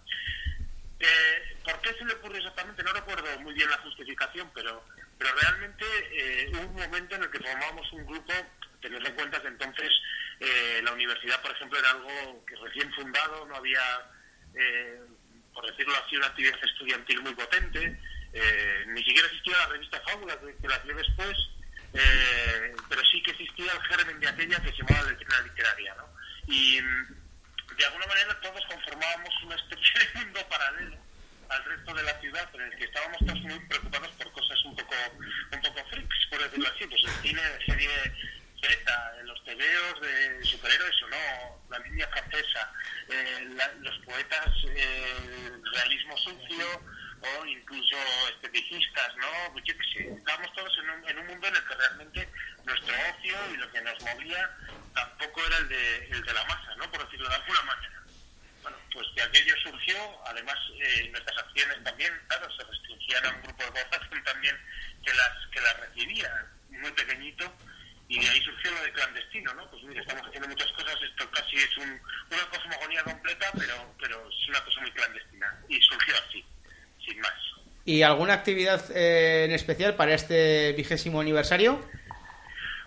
Eh, ¿Por qué se le ocurrió exactamente? No recuerdo muy bien la justificación, pero, pero realmente eh, hubo un momento en el que formábamos un grupo, teniendo en cuenta que entonces eh, la universidad, por ejemplo, era algo que recién fundado, no había, eh, por decirlo así, una actividad estudiantil muy potente, ni siquiera existía la revista Fábula, que, la dio después, eh, pero sí que existía el germen de aquella que se llamaba letrina literaria, ¿no? Y mm, de alguna manera todos conformábamos una especie de mundo paralelo al resto de la ciudad en el que estábamos todos muy preocupados por cosas un poco un poco freaks, por decirlo así, pues el cine de serie Z, los tebeos de superhéroes o no, la línea francesa, eh, la- los poetas eh, realismo sucio incluso esteticistas, ¿no? Pues yo qué sé, estábamos todos en un, en un mundo en el que realmente nuestro ocio y lo que nos movía tampoco era el de, el de la masa, ¿no? Por decirlo de alguna manera. Bueno, pues de aquello surgió, además eh, nuestras acciones también, claro, se restringían a un grupo de población también que las, que las recibía, muy pequeñito, y de ahí surgió lo de clandestino, ¿no? Pues mira, estamos haciendo muchas cosas, esto casi es un, una cosmogonía completa, pero, pero es una cosa muy clandestina, y surgió así, sin más. ¿Y alguna actividad eh, en especial para este vigésimo aniversario?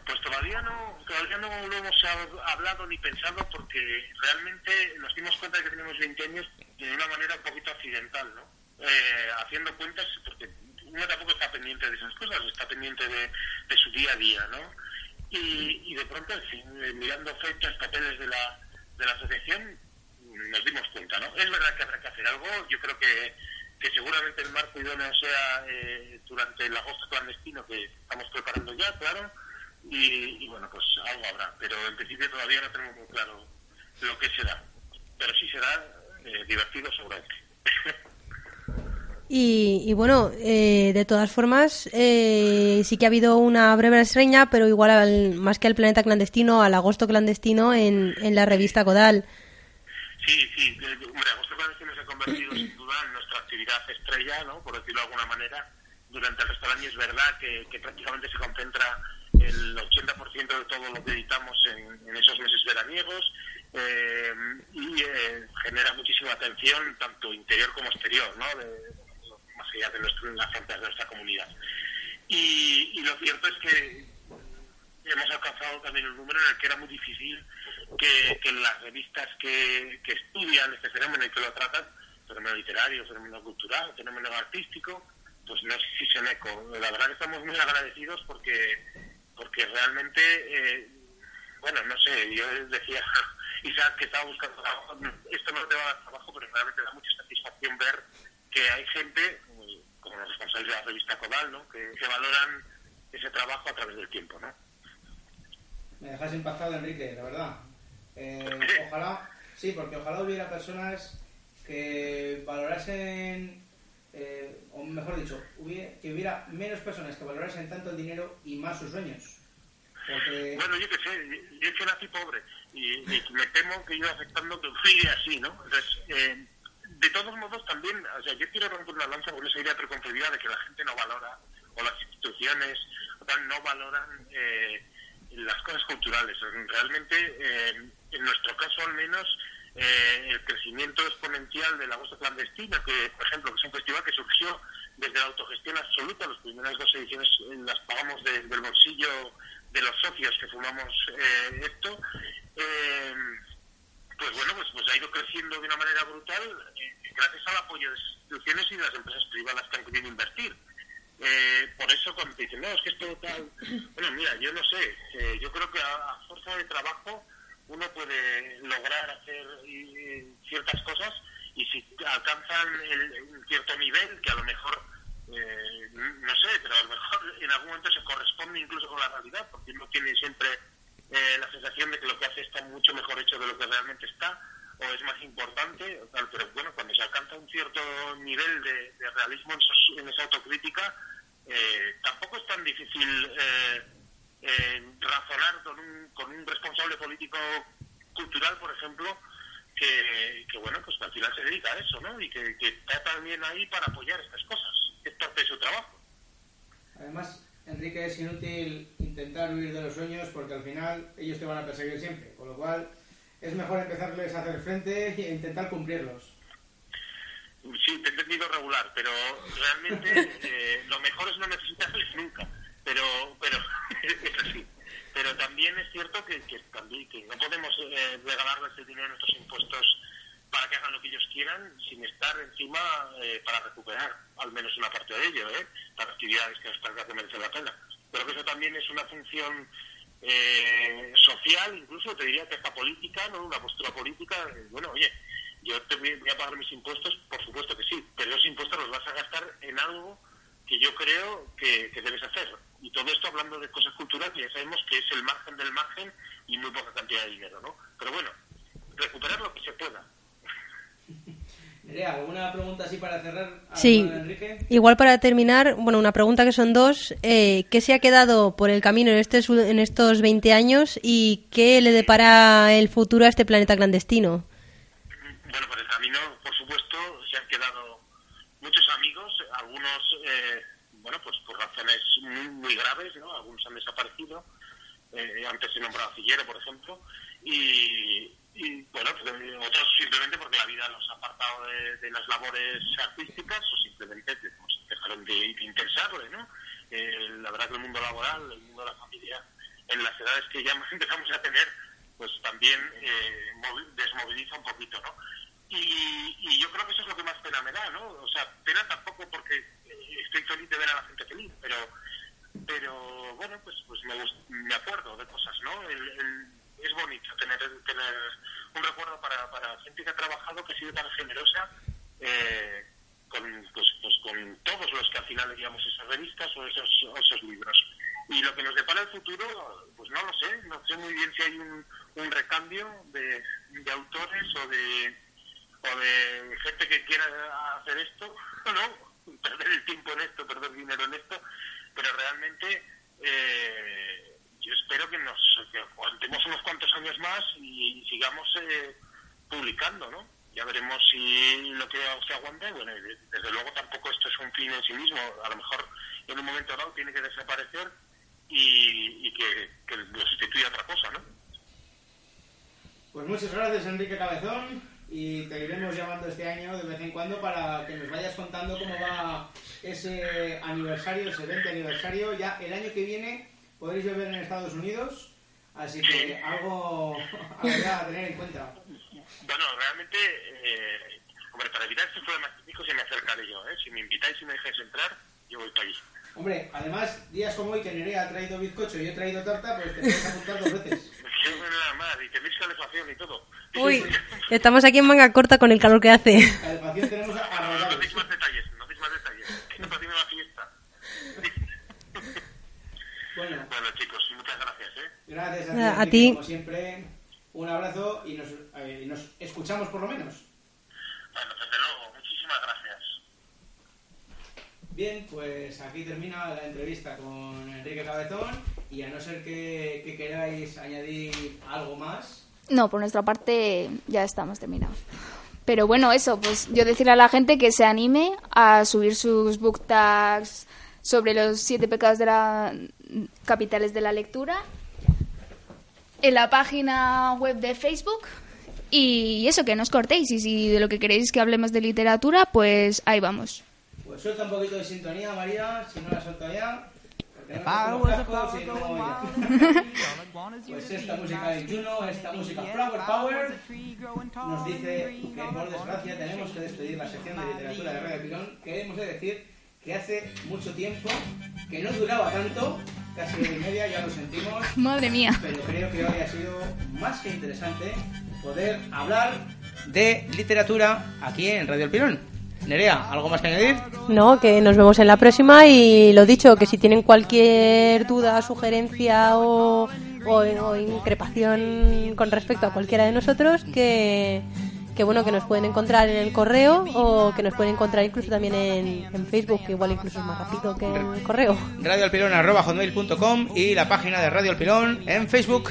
Pues todavía no, todavía no lo hemos hab- hablado ni pensado porque realmente nos dimos cuenta de que tenemos 20 años de una manera un poquito accidental, ¿no? Eh, haciendo cuentas, porque uno tampoco está pendiente de esas cosas, está pendiente de, de su día a día, ¿no? Y, y de pronto, en fin, eh, mirando fechas, papeles de la, de la asociación, nos dimos cuenta, ¿no? Es verdad que habrá que hacer algo, yo creo que, que seguramente el marco idóneo sea eh, durante el agosto clandestino que estamos preparando ya, claro, y, y bueno, pues algo habrá, pero en principio todavía no tenemos muy claro lo que será, pero sí será eh, divertido seguramente. Y, y bueno, eh, de todas formas, eh, sí que ha habido una breve reseña, pero igual al- más que al planeta clandestino, al agosto clandestino en, en la revista Codal. Sí, sí, eh, hombre, Agosto Clandestino se ha convertido <clears throat> sin duda en actividad estrella, ¿no? por decirlo de alguna manera. Durante el resto del año es verdad que, que prácticamente se concentra el 80% de todo lo que editamos en, esos meses veraniegos eh, y eh, genera muchísima atención, tanto interior como exterior, ¿no? De- más allá de nuestro, las fronteras de nuestra comunidad. Y, y lo cierto es que hemos alcanzado también un número en el que era muy difícil que, que las revistas que, que estudian este fenómeno y que lo tratan, fenómeno literario, fenómeno cultural, fenómeno artístico, pues no existen eco. La verdad que estamos muy agradecidos porque porque realmente, eh, bueno, no sé, yo decía, <laughs> Isaac, que estaba buscando trabajo, esto no te va a dar trabajo, pero realmente da mucha satisfacción ver que hay gente, como los responsables de la revista Codal, ¿no? que, que valoran ese trabajo a través del tiempo, ¿no? Me dejas impactado, Enrique, la verdad. Eh, <laughs> ojalá, sí, porque ojalá hubiera personas que valorasen, eh, o mejor dicho, hubiera- que hubiera menos personas que valorasen tanto el dinero y más sus sueños. Porque, Bueno, yo qué sé, yo que nací pobre y, me temo que iba afectando que fui así, ¿no? Entonces, eh, de todos modos también, o sea, yo quiero romper una lanza con esa idea preconcebida de que la gente no valora, o las instituciones no valoran eh, las cosas culturales. Realmente, eh, en nuestro caso al menos, eh, el crecimiento exponencial de la voz clandestina, que por ejemplo, que es un festival que surgió desde la autogestión absoluta, las primeras dos ediciones eh, las pagamos de- del bolsillo de los socios que fundamos eh, esto, eh, pues bueno, pues, pues ha ido creciendo de una manera brutal eh, gracias al apoyo de las instituciones y de las empresas privadas que han querido invertir. Eh, por eso cuando te dicen, no, es que esto tal... Bueno, mira, yo no sé, eh, yo creo que a fuerza de trabajo uno puede lograr hacer eh, ciertas cosas y si alcanzan el, un cierto nivel, que a lo mejor, eh, no sé, pero a lo mejor en algún momento se corresponde incluso con la realidad, porque uno tiene siempre eh, la sensación de que lo que hace está mucho mejor hecho de lo que realmente está, o es más importante, pero bueno, cuando se alcanza un cierto nivel de, realismo en, en esa autocrítica, eh, tampoco es tan difícil eh, razonar con un, con un responsable político cultural, por ejemplo, que, que, bueno, pues que al final se dedica a eso, ¿no? Y que, que está también ahí para apoyar estas cosas, es parte de su trabajo. además, Enrique, es inútil intentar huir de los sueños porque al final ellos te van a perseguir siempre. Con lo cual, es mejor empezarles a hacer frente e intentar cumplirlos. Sí, te he entendido regular, pero realmente <laughs> eh, lo mejor es no necesitarles nunca. Pero, pero <laughs> es así. Pero también es cierto que, también, que no podemos eh, regalarles el dinero de nuestros impuestos para que hagan lo que ellos quieran sin estar encima eh, para recuperar al menos una parte de ello, ¿eh? para actividades que que merecen la pena. Pero que eso también es una función eh, social, incluso te diría que hasta política, ¿no? una postura política. bueno, oye, yo te voy, voy a pagar mis impuestos, por supuesto que sí, pero esos impuestos los vas a gastar en algo que yo creo que, que debes hacer. Y todo esto hablando de cosas culturales, ya sabemos que es el margen del margen y muy poca cantidad de dinero, ¿no? Pero bueno, recuperar lo que se pueda. Nerea, ¿alguna pregunta así para cerrar? Sí. ¿Alguna de Enrique? Igual para terminar, bueno, una pregunta que son dos. Eh, ¿Qué se ha quedado por el camino en, este, en estos 20 años y qué le depara el futuro a este planeta clandestino? Bueno, por el camino, por supuesto, se han quedado muchos amigos, eh, bueno, pues por razones muy, muy graves, ¿no? Algunos han desaparecido. Eh, antes se nombraba Cillero, por ejemplo. Y, y, bueno, pues, eh, otros simplemente porque la vida los ha apartado de, las labores artísticas o simplemente pues, dejaron de, de interesarle, ¿no? Eh, la verdad que el mundo laboral, el mundo de la familia, en las edades que ya <laughs> empezamos a tener, pues también eh, movi- desmoviliza un poquito, ¿no? Y, y yo creo que eso es lo que más pena me da, ¿no? O sea, pena tampoco porque estoy feliz de ver a la gente feliz, pero pero bueno, pues pues me, me acuerdo de cosas, ¿no? El- el- es bonito tener tener un recuerdo para, para gente que ha trabajado, que ha sido tan generosa eh, con, pues, pues con todos los que al final leíamos esas revistas o esos, esos libros. Y lo que nos depara el futuro, pues no lo sé, no sé muy bien si hay un, recambio de autores o de, o de gente que quiera hacer esto, <laughs> ¿no? Perder el tiempo en esto, perder dinero en esto, pero realmente eh, yo espero que nos que aguantemos unos cuantos años más y sigamos eh, publicando, ¿no? Ya veremos si lo que se aguanta. Bueno, desde luego tampoco esto es un fin en sí mismo. A lo mejor en un momento dado tiene que desaparecer y, y que, que lo sustituya otra cosa, ¿no? Pues muchas gracias, Enrique Cabezón. Y te iremos llamando este año de vez en cuando para que nos vayas contando cómo va ese aniversario, ese 20 aniversario. Ya el año que viene podréis beber en Estados Unidos. Así que algo, <laughs> a tener en cuenta. Bueno, realmente, eh, hombre, para evitar este problema típico se me acercaré yo, ¿eh? Si me invitáis y me dejáis entrar, yo voy para allí. Hombre, además, días como hoy que Nerea ha traído bizcocho y yo he traído tarta, pues te puedes apuntar dos veces. <laughs> Yo nada más, y tenéis calefacción y todo. Uy, estamos aquí en manga corta con el calor que hace. Calefacción tenemos a, No deis más detalles, no deis más detalles. No tiene la fiesta. <laughs> Bueno, Bueno, chicos, muchas gracias, ¿eh? gracias a, a Enrique, ti. Como siempre, un abrazo y nos, eh, nos escuchamos por lo menos. Bueno, desde luego, muchísimas gracias. Bien, pues aquí termina la entrevista con Enrique Cabezón y a no ser que, que queráis añadir algo más, No, por nuestra parte ya estamos terminados. Pero bueno, eso, pues yo decirle a la gente que se anime a subir sus book tags sobre los siete pecados de la capitales de la lectura en la página web de Facebook y eso, que no os cortéis y si de lo que queréis que hablemos de literatura, pues ahí vamos. Pues suelta un poquito de sintonía, María, si no la suelto ya. no Pues esta música de Juno, esta música. Flower Power, nos dice que por desgracia tenemos que despedir la sección de literatura de Radio Pilón, que hemos de decir que hace mucho tiempo que no duraba tanto, casi hora y media, ya lo sentimos, Madre mía. pero creo que hoy ha sido más que interesante poder hablar de literatura aquí en Radio El Pilón. Nerea, ¿algo más que añadir? No, que nos vemos en la próxima y lo dicho, que si tienen cualquier duda, sugerencia o, o, o increpación con respecto a cualquiera de nosotros, que, que bueno, que nos pueden encontrar en el correo o que nos pueden encontrar incluso también en, en Facebook, que igual incluso es más rápido que el correo. radioalpilón.com y la página de Radio El Pilón en Facebook.